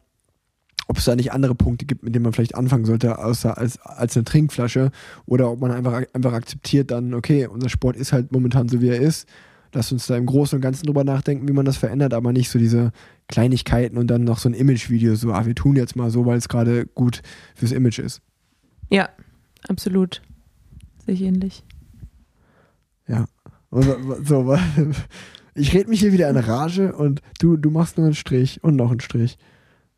ob es da nicht andere Punkte gibt, mit denen man vielleicht anfangen sollte, außer als, als eine Trinkflasche, oder ob man einfach, einfach akzeptiert dann, okay, unser Sport ist halt momentan so, wie er ist. Lasst uns da im Großen und Ganzen drüber nachdenken, wie man das verändert, aber nicht so diese Kleinigkeiten und dann noch so ein Imagevideo, so, ah, wir tun jetzt mal so, weil es gerade gut fürs Image ist. ja, absolut. Sehe ich ähnlich. Ja. So, ich rede mich hier wieder in Rage und du, du machst nur einen Strich und noch einen Strich.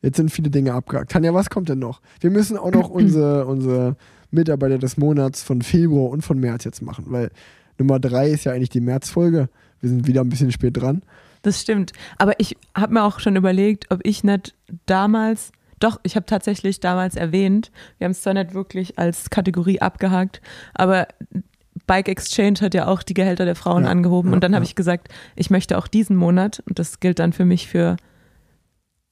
Jetzt sind viele Dinge abgehakt. Tanja, was kommt denn noch? Wir müssen auch noch unsere, unsere Mitarbeiter des Monats von Februar und von März jetzt machen, weil Nummer drei ist ja eigentlich die Märzfolge. Wir sind wieder ein bisschen spät dran. Das stimmt. Aber ich habe mir auch schon überlegt, ob ich nicht damals, doch, ich habe tatsächlich damals erwähnt, wir haben es zwar nicht wirklich als Kategorie abgehakt, aber Bike Exchange hat ja auch die Gehälter der Frauen Ja, angehoben ja, und dann habe ja. ich gesagt, ich möchte auch diesen Monat, und das gilt dann für mich für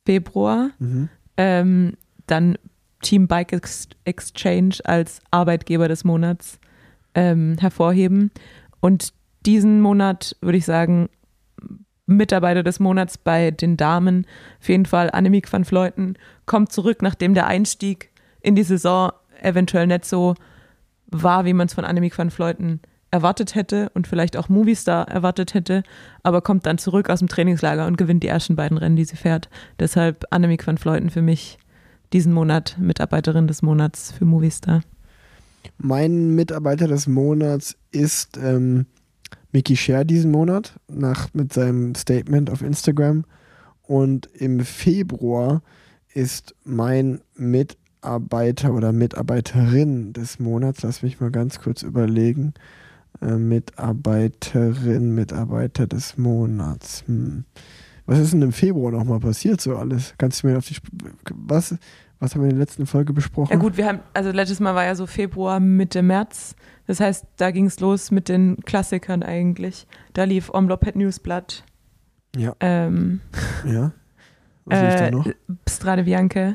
Februar, Mhm. ähm, dann Team Bike Ex Exchange als Arbeitgeber des Monats ähm, hervorheben. Und diesen Monat würde ich sagen, Mitarbeiter des Monats bei den Damen, auf jeden Fall Annemiek van Vleuten, kommt zurück, nachdem der Einstieg in die Saison eventuell nicht so war, wie man es von Annemiek van Vleuten erwartet hätte und vielleicht auch Movistar erwartet hätte, aber kommt dann zurück aus dem Trainingslager und gewinnt die ersten beiden Rennen, die sie fährt. Deshalb Annemiek van Vleuten für mich diesen Monat Mitarbeiterin des Monats für Movistar. Mein Mitarbeiter des Monats ist ähm, Mickey Scher diesen Monat nach, mit seinem Statement auf Instagram. Und im Februar ist mein Mitarbeiter oder Mitarbeiterin des Monats, lass mich mal ganz kurz überlegen, äh, Mitarbeiterin, Mitarbeiter des Monats. Hm. Was ist denn im Februar nochmal passiert so alles? Kannst du mir auf die Sp was, was haben wir in der letzten Folge besprochen? Ja gut, wir haben, also letztes Mal war ja so Februar, Mitte März Das heißt, da ging es los mit den Klassikern eigentlich. Da lief Omlopet Newsblatt, Ja. ähm, Ja. Was lief da äh, noch? Strade Bianche.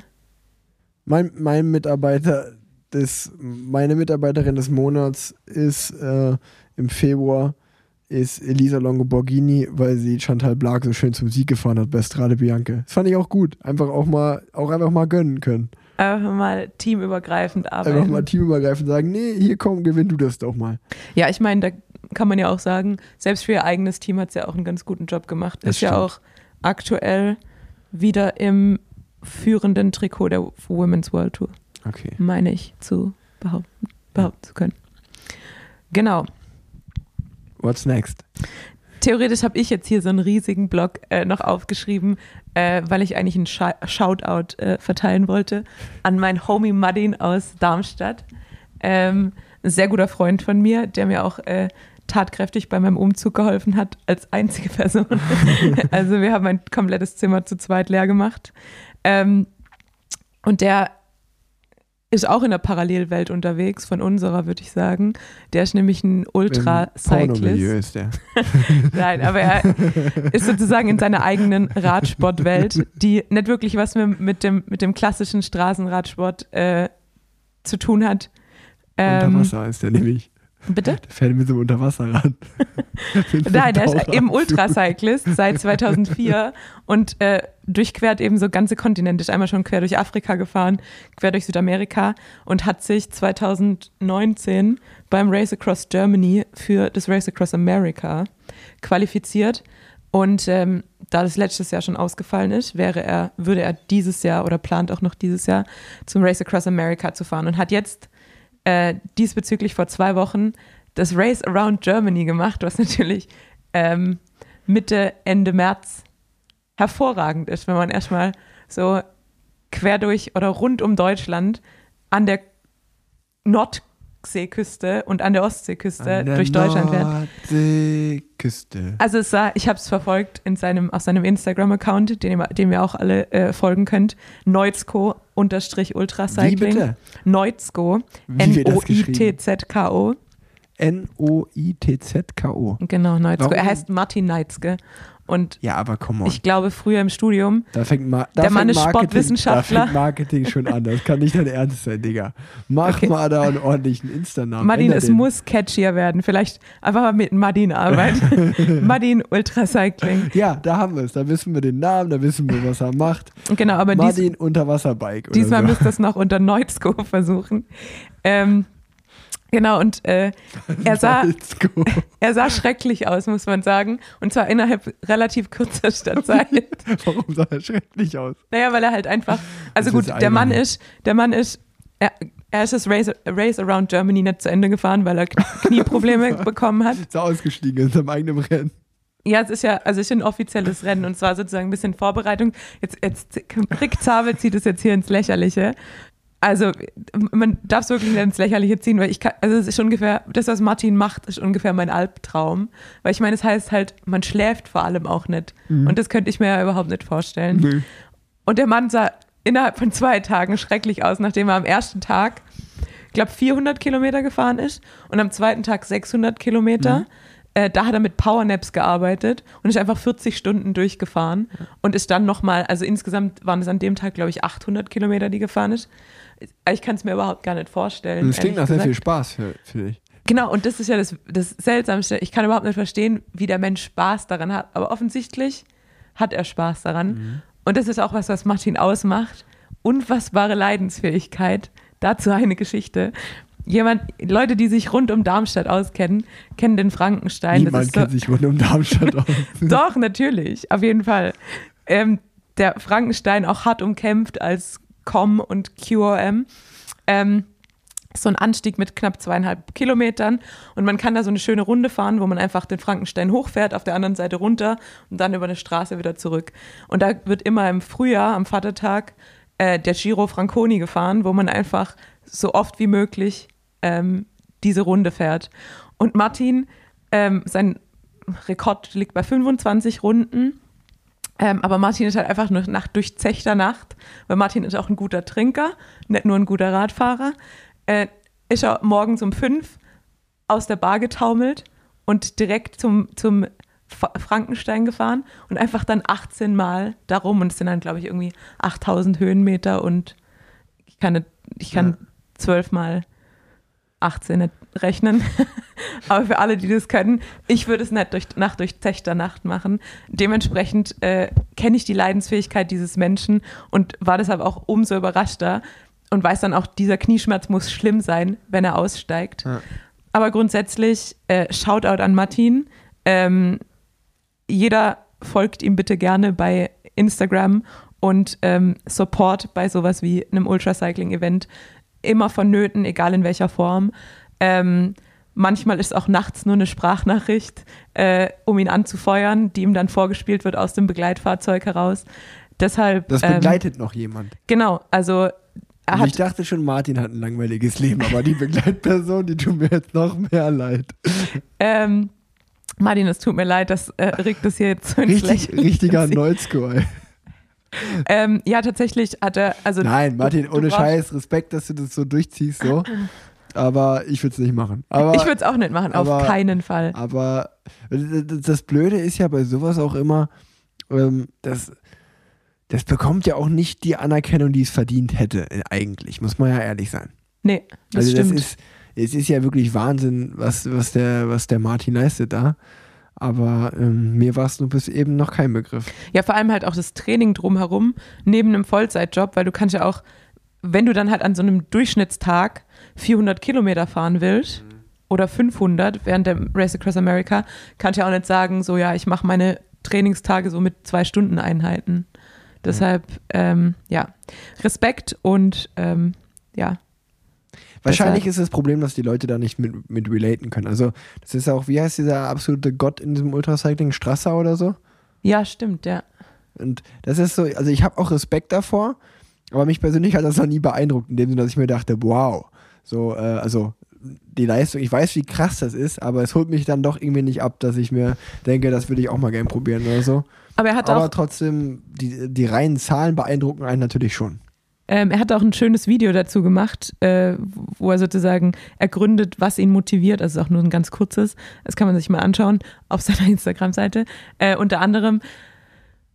Mein, mein Mitarbeiter des, meine Mitarbeiterin des Monats ist äh, im Februar ist Elisa Longoborghini, weil sie Chantal Blag so schön zum Sieg gefahren hat bei Strade Bianche. Das fand ich auch gut. Einfach auch mal, auch einfach mal gönnen können. Einfach mal teamübergreifend Einfach arbeiten. mal teamübergreifend sagen, nee, hier komm, gewinn du das doch mal. Ja, ich meine, da kann man ja auch sagen, selbst für ihr eigenes Team hat sie ja auch einen ganz guten Job gemacht. Das ist ja stimmt. auch aktuell wieder im führenden Trikot der Women's World Tour, Okay. meine ich zu behaupten, behaupten zu können. Genau. What's next? Theoretisch habe ich jetzt hier so einen riesigen Blog äh, noch aufgeschrieben, äh, weil ich eigentlich einen Scha Shoutout äh, verteilen wollte an meinen Homie Madin aus Darmstadt. Ähm, ein sehr guter Freund von mir, der mir auch äh, tatkräftig bei meinem Umzug geholfen hat, als einzige Person. also wir haben ein komplettes Zimmer zu zweit leer gemacht. Ähm, und der ist auch in der Parallelwelt unterwegs, von unserer, würde ich sagen. Der ist nämlich ein Ultra-Cyclist. ist der. Nein, aber er ist sozusagen in seiner eigenen Radsportwelt, die nicht wirklich was mit, dem, mit dem klassischen Straßenradsport äh, zu tun hat. Unter Ähm, Wasser ist der nämlich. Bitte? Der fährt mit so einem Unterwasserrad. Nein, der ist eben Ultracyclist seit 2004 und äh, durchquert eben so ganze Kontinente. Ist einmal schon quer durch Afrika gefahren, quer durch Südamerika und hat sich 2019 beim Race Across Germany für das Race Across America qualifiziert. Und ähm, da das letztes Jahr schon ausgefallen ist, wäre er, würde er dieses Jahr oder plant auch noch dieses Jahr zum Race Across America zu fahren und hat jetzt äh, diesbezüglich vor zwei Wochen das Race Around Germany gemacht, was natürlich ähm, Mitte, Ende März hervorragend ist, wenn man erstmal so quer durch oder rund um Deutschland an der Nordseeküste und an der Ostseeküste An der durch Deutschland fährt. Nordseeküste. Also es sah, ich habe es verfolgt in seinem, auf seinem Instagram-Account, den, ihr- dem ihr auch alle äh, folgen könnt. Neuzko unterstrich Wie Ultracycling. bitte? Neuzko. Wie das geschrieben? N-O-I-T-Z-K-O. N-O-I-T-Z-K-O. Genau, Neuzko. Warum? Er heißt Martin Neitzke. Und Ja, aber komm on. ich glaube, früher im Studium, da fängt Ma da Der fängt Mann ist Marketing, Sportwissenschaftler. Da fängt Marketing schon an. Das kann nicht dein Ernst sein, Digga. Mach Okay. mal da einen ordentlichen Insta-Namen. Martin, Änder es den. muss catchier werden. Vielleicht einfach mal mit Martin arbeiten. Martin Ultracycling. Ja, da haben wir es. Da wissen wir den Namen, da wissen wir, was er macht. Genau, aber dies, Martin Unterwasserbike. Diesmal so. müsst ihr es noch unter Neuzko versuchen. Ähm, genau, und äh, er sah, er sah schrecklich aus, muss man sagen. Und zwar innerhalb relativ kürzester Zeit. Warum sah er schrecklich aus? Naja, weil er halt einfach, also Das gut, der Mann ist, der Mann ist, er, er ist das Race, Race Around Germany nicht zu Ende gefahren, weil er Kn- Knieprobleme bekommen hat. Ist er ausgestiegen in seinem eigenen Rennen. Ja, es ist ja, also es ist ein offizielles Rennen und zwar sozusagen ein bisschen Vorbereitung. Jetzt, jetzt Rick Zabel zieht es jetzt hier ins Lächerliche. Also man darf es wirklich nicht ins Lächerliche ziehen, weil ich kann, also es ist ungefähr, das, was Martin macht, ist ungefähr mein Albtraum. Weil ich meine, es heißt halt, man schläft vor allem auch nicht. Und das könnte ich mir ja überhaupt nicht vorstellen. Nö. Und der Mann sah innerhalb von zwei Tagen schrecklich aus, nachdem er am ersten Tag, ich glaube, 400 Kilometer gefahren ist und am zweiten Tag 600 Kilometer. Äh, da hat er mit Powernaps gearbeitet und ist einfach 40 Stunden durchgefahren und ist dann nochmal, also insgesamt waren es an dem Tag, glaube ich, 800 Kilometer, die gefahren ist. Ich kann es mir überhaupt gar nicht vorstellen. Das klingt nach sehr gesagt. viel Spaß für, für dich. Genau, und das ist ja das, das Seltsamste. Ich kann überhaupt nicht verstehen, wie der Mensch Spaß daran hat. Aber offensichtlich hat er Spaß daran. Und das ist auch was, was Martin ausmacht. Unfassbare Leidensfähigkeit. Dazu eine Geschichte. Jemand, Leute, die sich rund um Darmstadt auskennen, kennen den Frankenstein. Niemand das ist so, kennt sich rund um Darmstadt aus. doch, natürlich, auf jeden Fall. Ähm, der Frankenstein auch hart umkämpft als COM und QOM. Ähm, so ein Anstieg mit knapp zweieinhalb Kilometern und man kann da so eine schöne Runde fahren, wo man einfach den Frankenstein hochfährt, auf der anderen Seite runter und dann über eine Straße wieder zurück. Und da wird immer im Frühjahr, am Vatertag, äh, der Giro Franconi gefahren, wo man einfach so oft wie möglich ähm, diese Runde fährt. Und Martin, ähm, sein Rekord liegt bei 25 Runden. Ähm, aber Martin ist halt einfach eine Nacht durchzechter Nacht, weil Martin ist auch ein guter Trinker, nicht nur ein guter Radfahrer. Äh, ist er morgens um fünf aus der Bar getaumelt und direkt zum, zum Frankenstein gefahren und einfach dann 18 Mal darum und es sind dann, glaube ich, irgendwie 8000 Höhenmeter und ich kann, ich kann Ja. 12 mal 18 nicht rechnen. Aber für alle, die das können, ich würde es nicht durch Nacht durchzechter Nacht machen. Dementsprechend äh, kenne ich die Leidensfähigkeit dieses Menschen und war deshalb auch umso überraschter und weiß dann auch, dieser Knieschmerz muss schlimm sein, wenn er aussteigt. Ja. Aber grundsätzlich, äh, Shoutout an Martin. Ähm, jeder folgt ihm bitte gerne bei Instagram und ähm, Support bei sowas wie einem Ultracycling-Event immer vonnöten, egal in welcher Form. Ähm, manchmal ist auch nachts nur eine Sprachnachricht, äh, um ihn anzufeuern, die ihm dann vorgespielt wird aus dem Begleitfahrzeug heraus. Deshalb, Das ähm, begleitet noch jemand. genau, also er Und ich hat, dachte schon, Martin hat ein langweiliges Leben, aber die Begleitperson, die tut mir jetzt noch mehr leid. ähm, Martin, es tut mir leid, das äh, regt es hier jetzt so ins Richtig, Lächeln. richtiger Neuzscore. Ähm, ja, tatsächlich hat er, also Nein, Martin, ohne brauchst- Scheiß, Respekt, dass du das so durchziehst, so. Aber ich würde es nicht machen. Aber, ich würde es auch nicht machen, auf aber- keinen Fall. aber das Blöde ist ja bei sowas auch immer, ähm, das, das bekommt ja auch nicht die Anerkennung, die es verdient hätte, eigentlich, muss man ja ehrlich sein. Nee, das also stimmt. das ist, es ist ja wirklich Wahnsinn, was, was, der, was der Martin leistet da. Aber ähm, mir war es nur bis eben noch kein Begriff. Ja, vor allem halt auch das Training drumherum, neben einem Vollzeitjob, weil du kannst ja auch, wenn du dann halt an so einem Durchschnittstag 400 Kilometer fahren willst oder 500 während der Race Across America, kannst du ja auch nicht sagen, so ja, ich mache meine Trainingstage so mit zwei Stunden Einheiten. Deshalb, ähm, ja, Respekt und ähm, ja, Wahrscheinlich ist das Problem, dass die Leute da nicht mit, mit relaten können. Also, das ist auch, wie heißt dieser absolute Gott in diesem Ultracycling, Strasser oder so? ja, stimmt, ja. Und das ist so, also ich habe auch Respekt davor, aber mich persönlich hat das noch nie beeindruckt, in dem Sinne, dass ich mir dachte, wow, so, äh, also die Leistung, ich weiß, wie krass das ist, aber es holt mich dann doch irgendwie nicht ab, dass ich mir denke, das würde ich auch mal gerne probieren oder so. Aber er hat aber auch trotzdem, die, die reinen Zahlen beeindrucken einen natürlich schon. Ähm, er hat auch ein schönes Video dazu gemacht, äh, wo er sozusagen ergründet, was ihn motiviert. Also ist auch nur ein ganz kurzes. Das kann man sich mal anschauen auf seiner Instagram-Seite. Äh, unter anderem,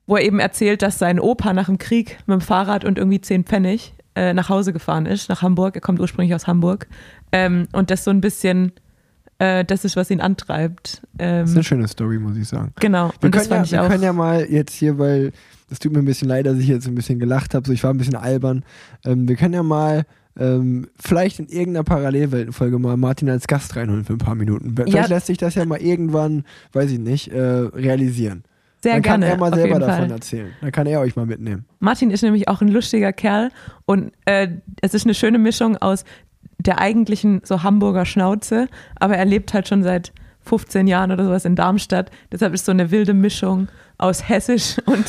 wo er eben erzählt, dass sein Opa nach dem Krieg mit dem Fahrrad und irgendwie 10 Pfennig äh, nach Hause gefahren ist, nach Hamburg. Er kommt ursprünglich aus Hamburg. Ähm, und das so ein bisschen, äh, das ist, was ihn antreibt. Ähm, Das ist eine schöne Story, muss ich sagen. genau. Wir, können ja, wir können ja mal jetzt hier, weil das tut mir ein bisschen leid, dass ich jetzt ein bisschen gelacht habe, so ich war ein bisschen albern. Ähm, wir können ja mal ähm, vielleicht in irgendeiner Parallelweltenfolge mal Martin als Gast reinholen für ein paar Minuten. Vielleicht Ja. lässt sich das ja mal irgendwann, weiß ich nicht, äh, realisieren. Sehr Dann kann gerne. er mal selber davon Fall. erzählen. Dann kann er euch mal mitnehmen. Martin ist nämlich auch ein lustiger Kerl und äh, es ist eine schöne Mischung aus der eigentlichen so Hamburger Schnauze, aber er lebt halt schon seit 15 Jahren oder sowas in Darmstadt. Deshalb ist so eine wilde Mischung aus Hessisch und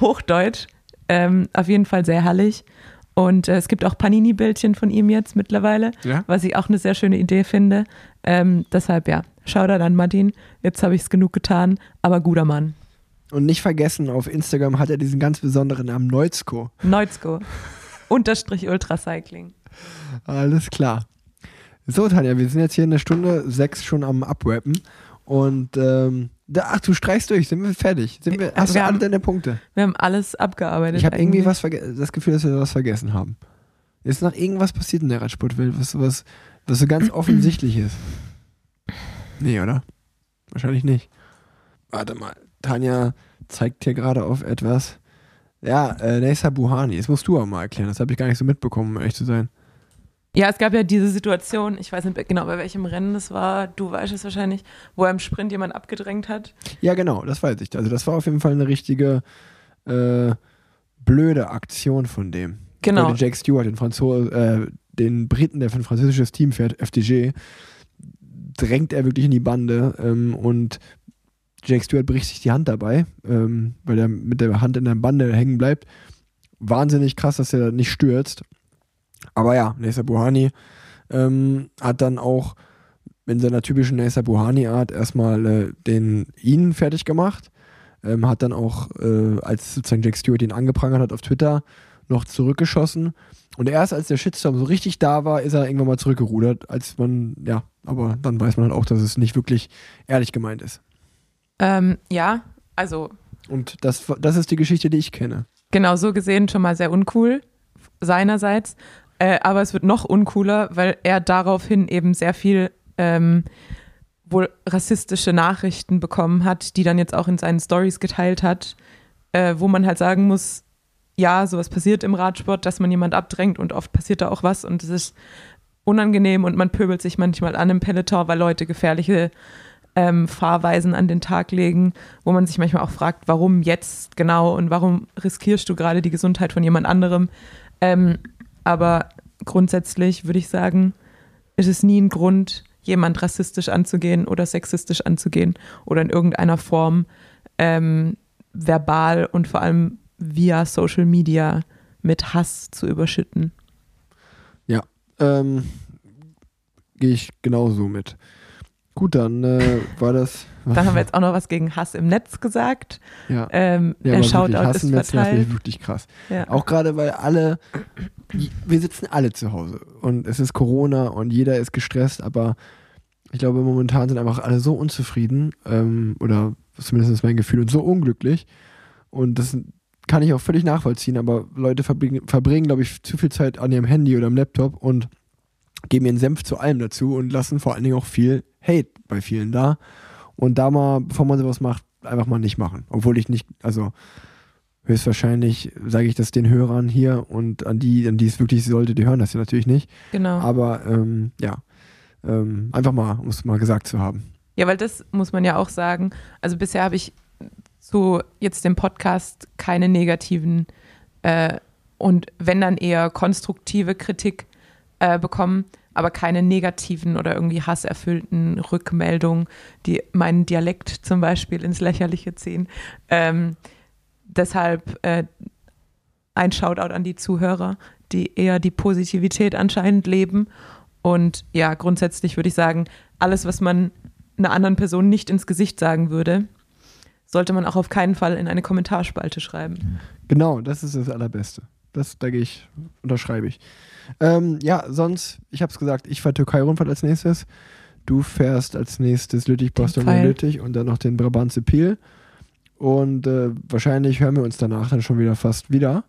Hochdeutsch. Ähm, auf jeden Fall sehr herrlich. Und äh, es gibt auch Panini-Bildchen von ihm jetzt mittlerweile, Ja? was ich auch eine sehr schöne Idee finde. Ähm, deshalb ja, Shoutout an Martin. Jetzt habe ich es genug getan, aber guter Mann. Und nicht vergessen, auf Instagram hat er diesen ganz besonderen Namen Neuzko. Neuzko. Unterstrich Ultracycling. Alles klar. So, Tanja, wir sind jetzt hier in der Stunde sechs schon am Abwappen. Und ähm, da, ach, du streichst durch, sind wir fertig? Sind wir, Wir hast du alle haben- deine Punkte? Wir haben alles abgearbeitet. Ich habe irgendwie was das Gefühl, dass wir was vergessen haben. Ist noch irgendwas passiert in der Radsportwelt, was, was, was so ganz offensichtlich ist? Nee, oder? Wahrscheinlich nicht. Warte mal, Tanja zeigt hier gerade auf etwas. Ja, äh, Neysa Buhani, das musst du auch mal erklären. Das habe ich gar nicht so mitbekommen, um ehrlich zu sein. Ja, es gab ja diese Situation, ich weiß nicht genau, bei welchem Rennen das war, du weißt es wahrscheinlich, wo er im Sprint jemand abgedrängt hat. Ja, genau, das weiß ich. Also das war auf jeden Fall eine richtige äh, blöde Aktion von dem. Genau. Weil Jake Stewart, den, Franzo äh, den Briten, der für ein französisches Team fährt, FDG, drängt er wirklich in die Bande ähm, und Jake Stewart bricht sich die Hand dabei, ähm, weil er mit der Hand in der Bande hängen bleibt. Wahnsinnig krass, dass er nicht stürzt. Aber ja, Nesa Buhani ähm, hat dann auch in seiner typischen Nesa Buhani-Art erstmal äh, den ihn fertig gemacht. Ähm, hat dann auch, äh, als sozusagen Jack Stewart ihn angeprangert hat auf Twitter, noch zurückgeschossen. Und erst als der Shitstorm so richtig da war, ist er irgendwann mal zurückgerudert, als man, ja, aber dann weiß man halt auch, dass es nicht wirklich ehrlich gemeint ist. Ähm, ja, also Und das, das ist die Geschichte, die ich kenne. genau so gesehen schon mal sehr uncool seinerseits. Äh, aber es wird noch uncooler, weil er daraufhin eben sehr viel ähm, wohl rassistische Nachrichten bekommen hat, die dann jetzt auch in seinen Stories geteilt hat, äh, wo man halt sagen muss, ja, sowas passiert im Radsport, dass man jemand abdrängt und oft passiert da auch was und es ist unangenehm und man pöbelt sich manchmal an im Peloton, weil Leute gefährliche ähm, Fahrweisen an den Tag legen, wo man sich manchmal auch fragt, warum jetzt genau und warum riskierst du gerade die Gesundheit von jemand anderem. Ähm, aber grundsätzlich würde ich sagen, ist es nie ein Grund, jemand rassistisch anzugehen oder sexistisch anzugehen oder in irgendeiner Form ähm, verbal und vor allem via Social Media mit Hass zu überschütten. Ähm, Gehe ich genauso mit. Gut, dann äh, war das. Dann haben wir jetzt auch noch was gegen Hass im Netz gesagt. ja. Ähm, Ja, der Shoutout wirklich, ist Hassen Netz, verteilt. ist wirklich krass. Ja. Auch gerade, weil alle, wir sitzen alle zu Hause und es ist Corona und jeder ist gestresst, aber ich glaube, momentan sind einfach alle so unzufrieden ähm, oder zumindest ist mein Gefühl und so unglücklich und das kann ich auch völlig nachvollziehen, aber Leute verbringen, verbringen glaube ich, zu viel Zeit an ihrem Handy oder am Laptop und geben ihren Senf zu allem dazu und lassen vor allen Dingen auch viel Hate bei vielen da und da mal, bevor man sowas macht, einfach mal nicht machen. Obwohl ich nicht, also höchstwahrscheinlich sage ich das den Hörern hier und an die, an die es wirklich sollte, die hören das ja natürlich nicht. Genau. Aber ähm, ja, ähm, einfach mal, um es mal gesagt zu haben. Ja, weil das muss man ja auch sagen. Also bisher habe ich so jetzt im Podcast keine negativen äh, und wenn dann eher konstruktive Kritik äh, bekommen, aber keine negativen oder irgendwie hasserfüllten Rückmeldungen, die meinen Dialekt zum Beispiel ins Lächerliche ziehen. Ähm, deshalb äh, ein Shoutout an die Zuhörer, die eher die Positivität anscheinend leben. Und ja, grundsätzlich würde ich sagen, alles, was man einer anderen Person nicht ins Gesicht sagen würde, sollte man auch auf keinen Fall in eine Kommentarspalte schreiben. Genau, das ist das Allerbeste. Das, da ich, unterschreibe ich. Ähm, ja, sonst, ich habe es gesagt, ich fahre Türkei-Rundfahrt als nächstes. Du fährst als nächstes Lüttich, Boston Pfeil. Lüttich und dann noch den Brabantse Peel. Und äh, wahrscheinlich hören wir uns danach dann schon wieder fast wieder.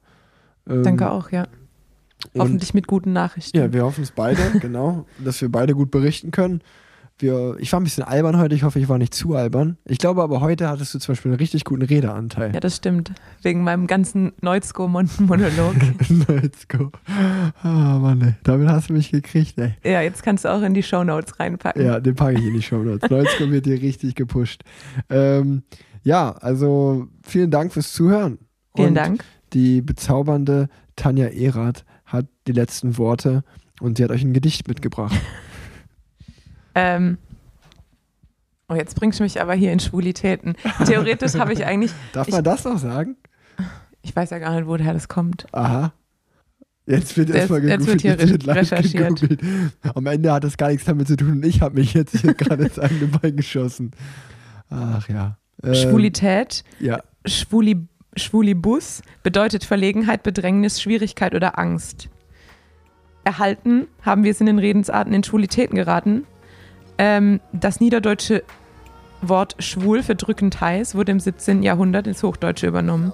Ähm, Danke auch, ja. Hoffentlich mit guten Nachrichten. Ja, wir hoffen es beide, genau, dass wir beide gut berichten können. Wir, ich war ein bisschen albern heute, ich hoffe, ich war nicht zu albern. Ich glaube aber, heute hattest du zum Beispiel einen richtig guten Redeanteil. Ja, das stimmt. Wegen meinem ganzen Neuzko-Monolog. Go. Ah, Mann, ey. damit hast du mich gekriegt, ey. ja, jetzt kannst du auch in die Shownotes reinpacken. Ja, den packe ich in die Show Notes. Leute, wird hier richtig gepusht. Ähm, ja, also vielen Dank fürs Zuhören. Vielen Und Dank. Die bezaubernde Tanja Erath hat die letzten Worte und sie hat euch ein Gedicht mitgebracht. Ähm, oh, jetzt bringst du mich aber hier in Schwulitäten. Theoretisch habe ich eigentlich, Darf Ich- man das noch sagen? ich weiß ja gar nicht, woher das kommt. Aha. Jetzt wird erstmal jetzt wird hier jetzt live recherchiert. gegoogelt. Am Ende hat das gar nichts damit zu tun und ich habe mich jetzt hier gerade ins eigene Bein geschossen. Ach ja. Ähm, Schwulität, Ja, Schwuli, Schwulibus bedeutet Verlegenheit, Bedrängnis, Schwierigkeit oder Angst. Erhalten haben wir es in den Redensarten in Schwulitäten geraten. Ähm, das niederdeutsche Wort schwul für drückend heiß wurde im 17. Jahrhundert ins Hochdeutsche übernommen.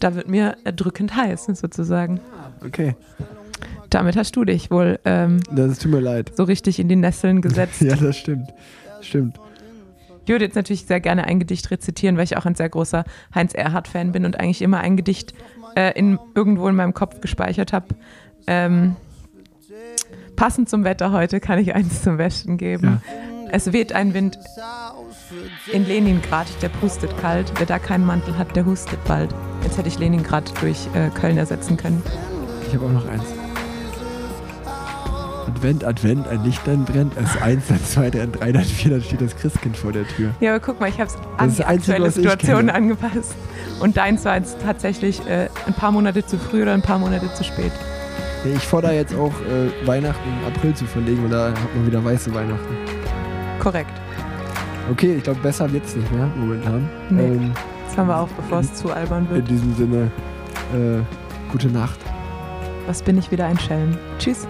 Da wird mir äh, drückend heiß sozusagen. okay. Damit hast du dich wohl ähm, Das tut mir leid. so richtig in die Nesseln gesetzt. Ja, das stimmt. Stimmt. Ich würde jetzt natürlich sehr gerne ein Gedicht rezitieren, weil ich auch ein sehr großer Heinz Erhardt-Fan bin und eigentlich immer ein Gedicht äh, in, irgendwo in meinem Kopf gespeichert habe. Ähm, passend zum Wetter heute kann ich eins zum Besten geben. Es weht ein Wind in Leningrad, der pustet kalt. Wer da keinen Mantel hat, der hustet bald. Jetzt hätte ich Leningrad durch äh, Köln ersetzen können. Ich habe auch noch eins. Advent, Advent, ein Lichtlein brennt. Es ist eins, dann zwei, dann drei, dann vier, dann steht das Christkind vor der Tür. Ja, aber guck mal, ich habe es an die Einzige, aktuelle Situation angepasst. Und deins war jetzt tatsächlich äh, ein paar Monate zu früh oder ein paar Monate zu spät. Ich fordere jetzt auch, äh, Weihnachten im April zu verlegen und da hat man wieder weiße Weihnachten. Korrekt. Okay, ich glaube, besser wird's nicht mehr momentan. Nee. Ähm, Das haben wir auch, bevor es zu albern in wird. diesem Sinne, äh, Gute Nacht. Was bin ich wieder ein Schelm. Tschüss.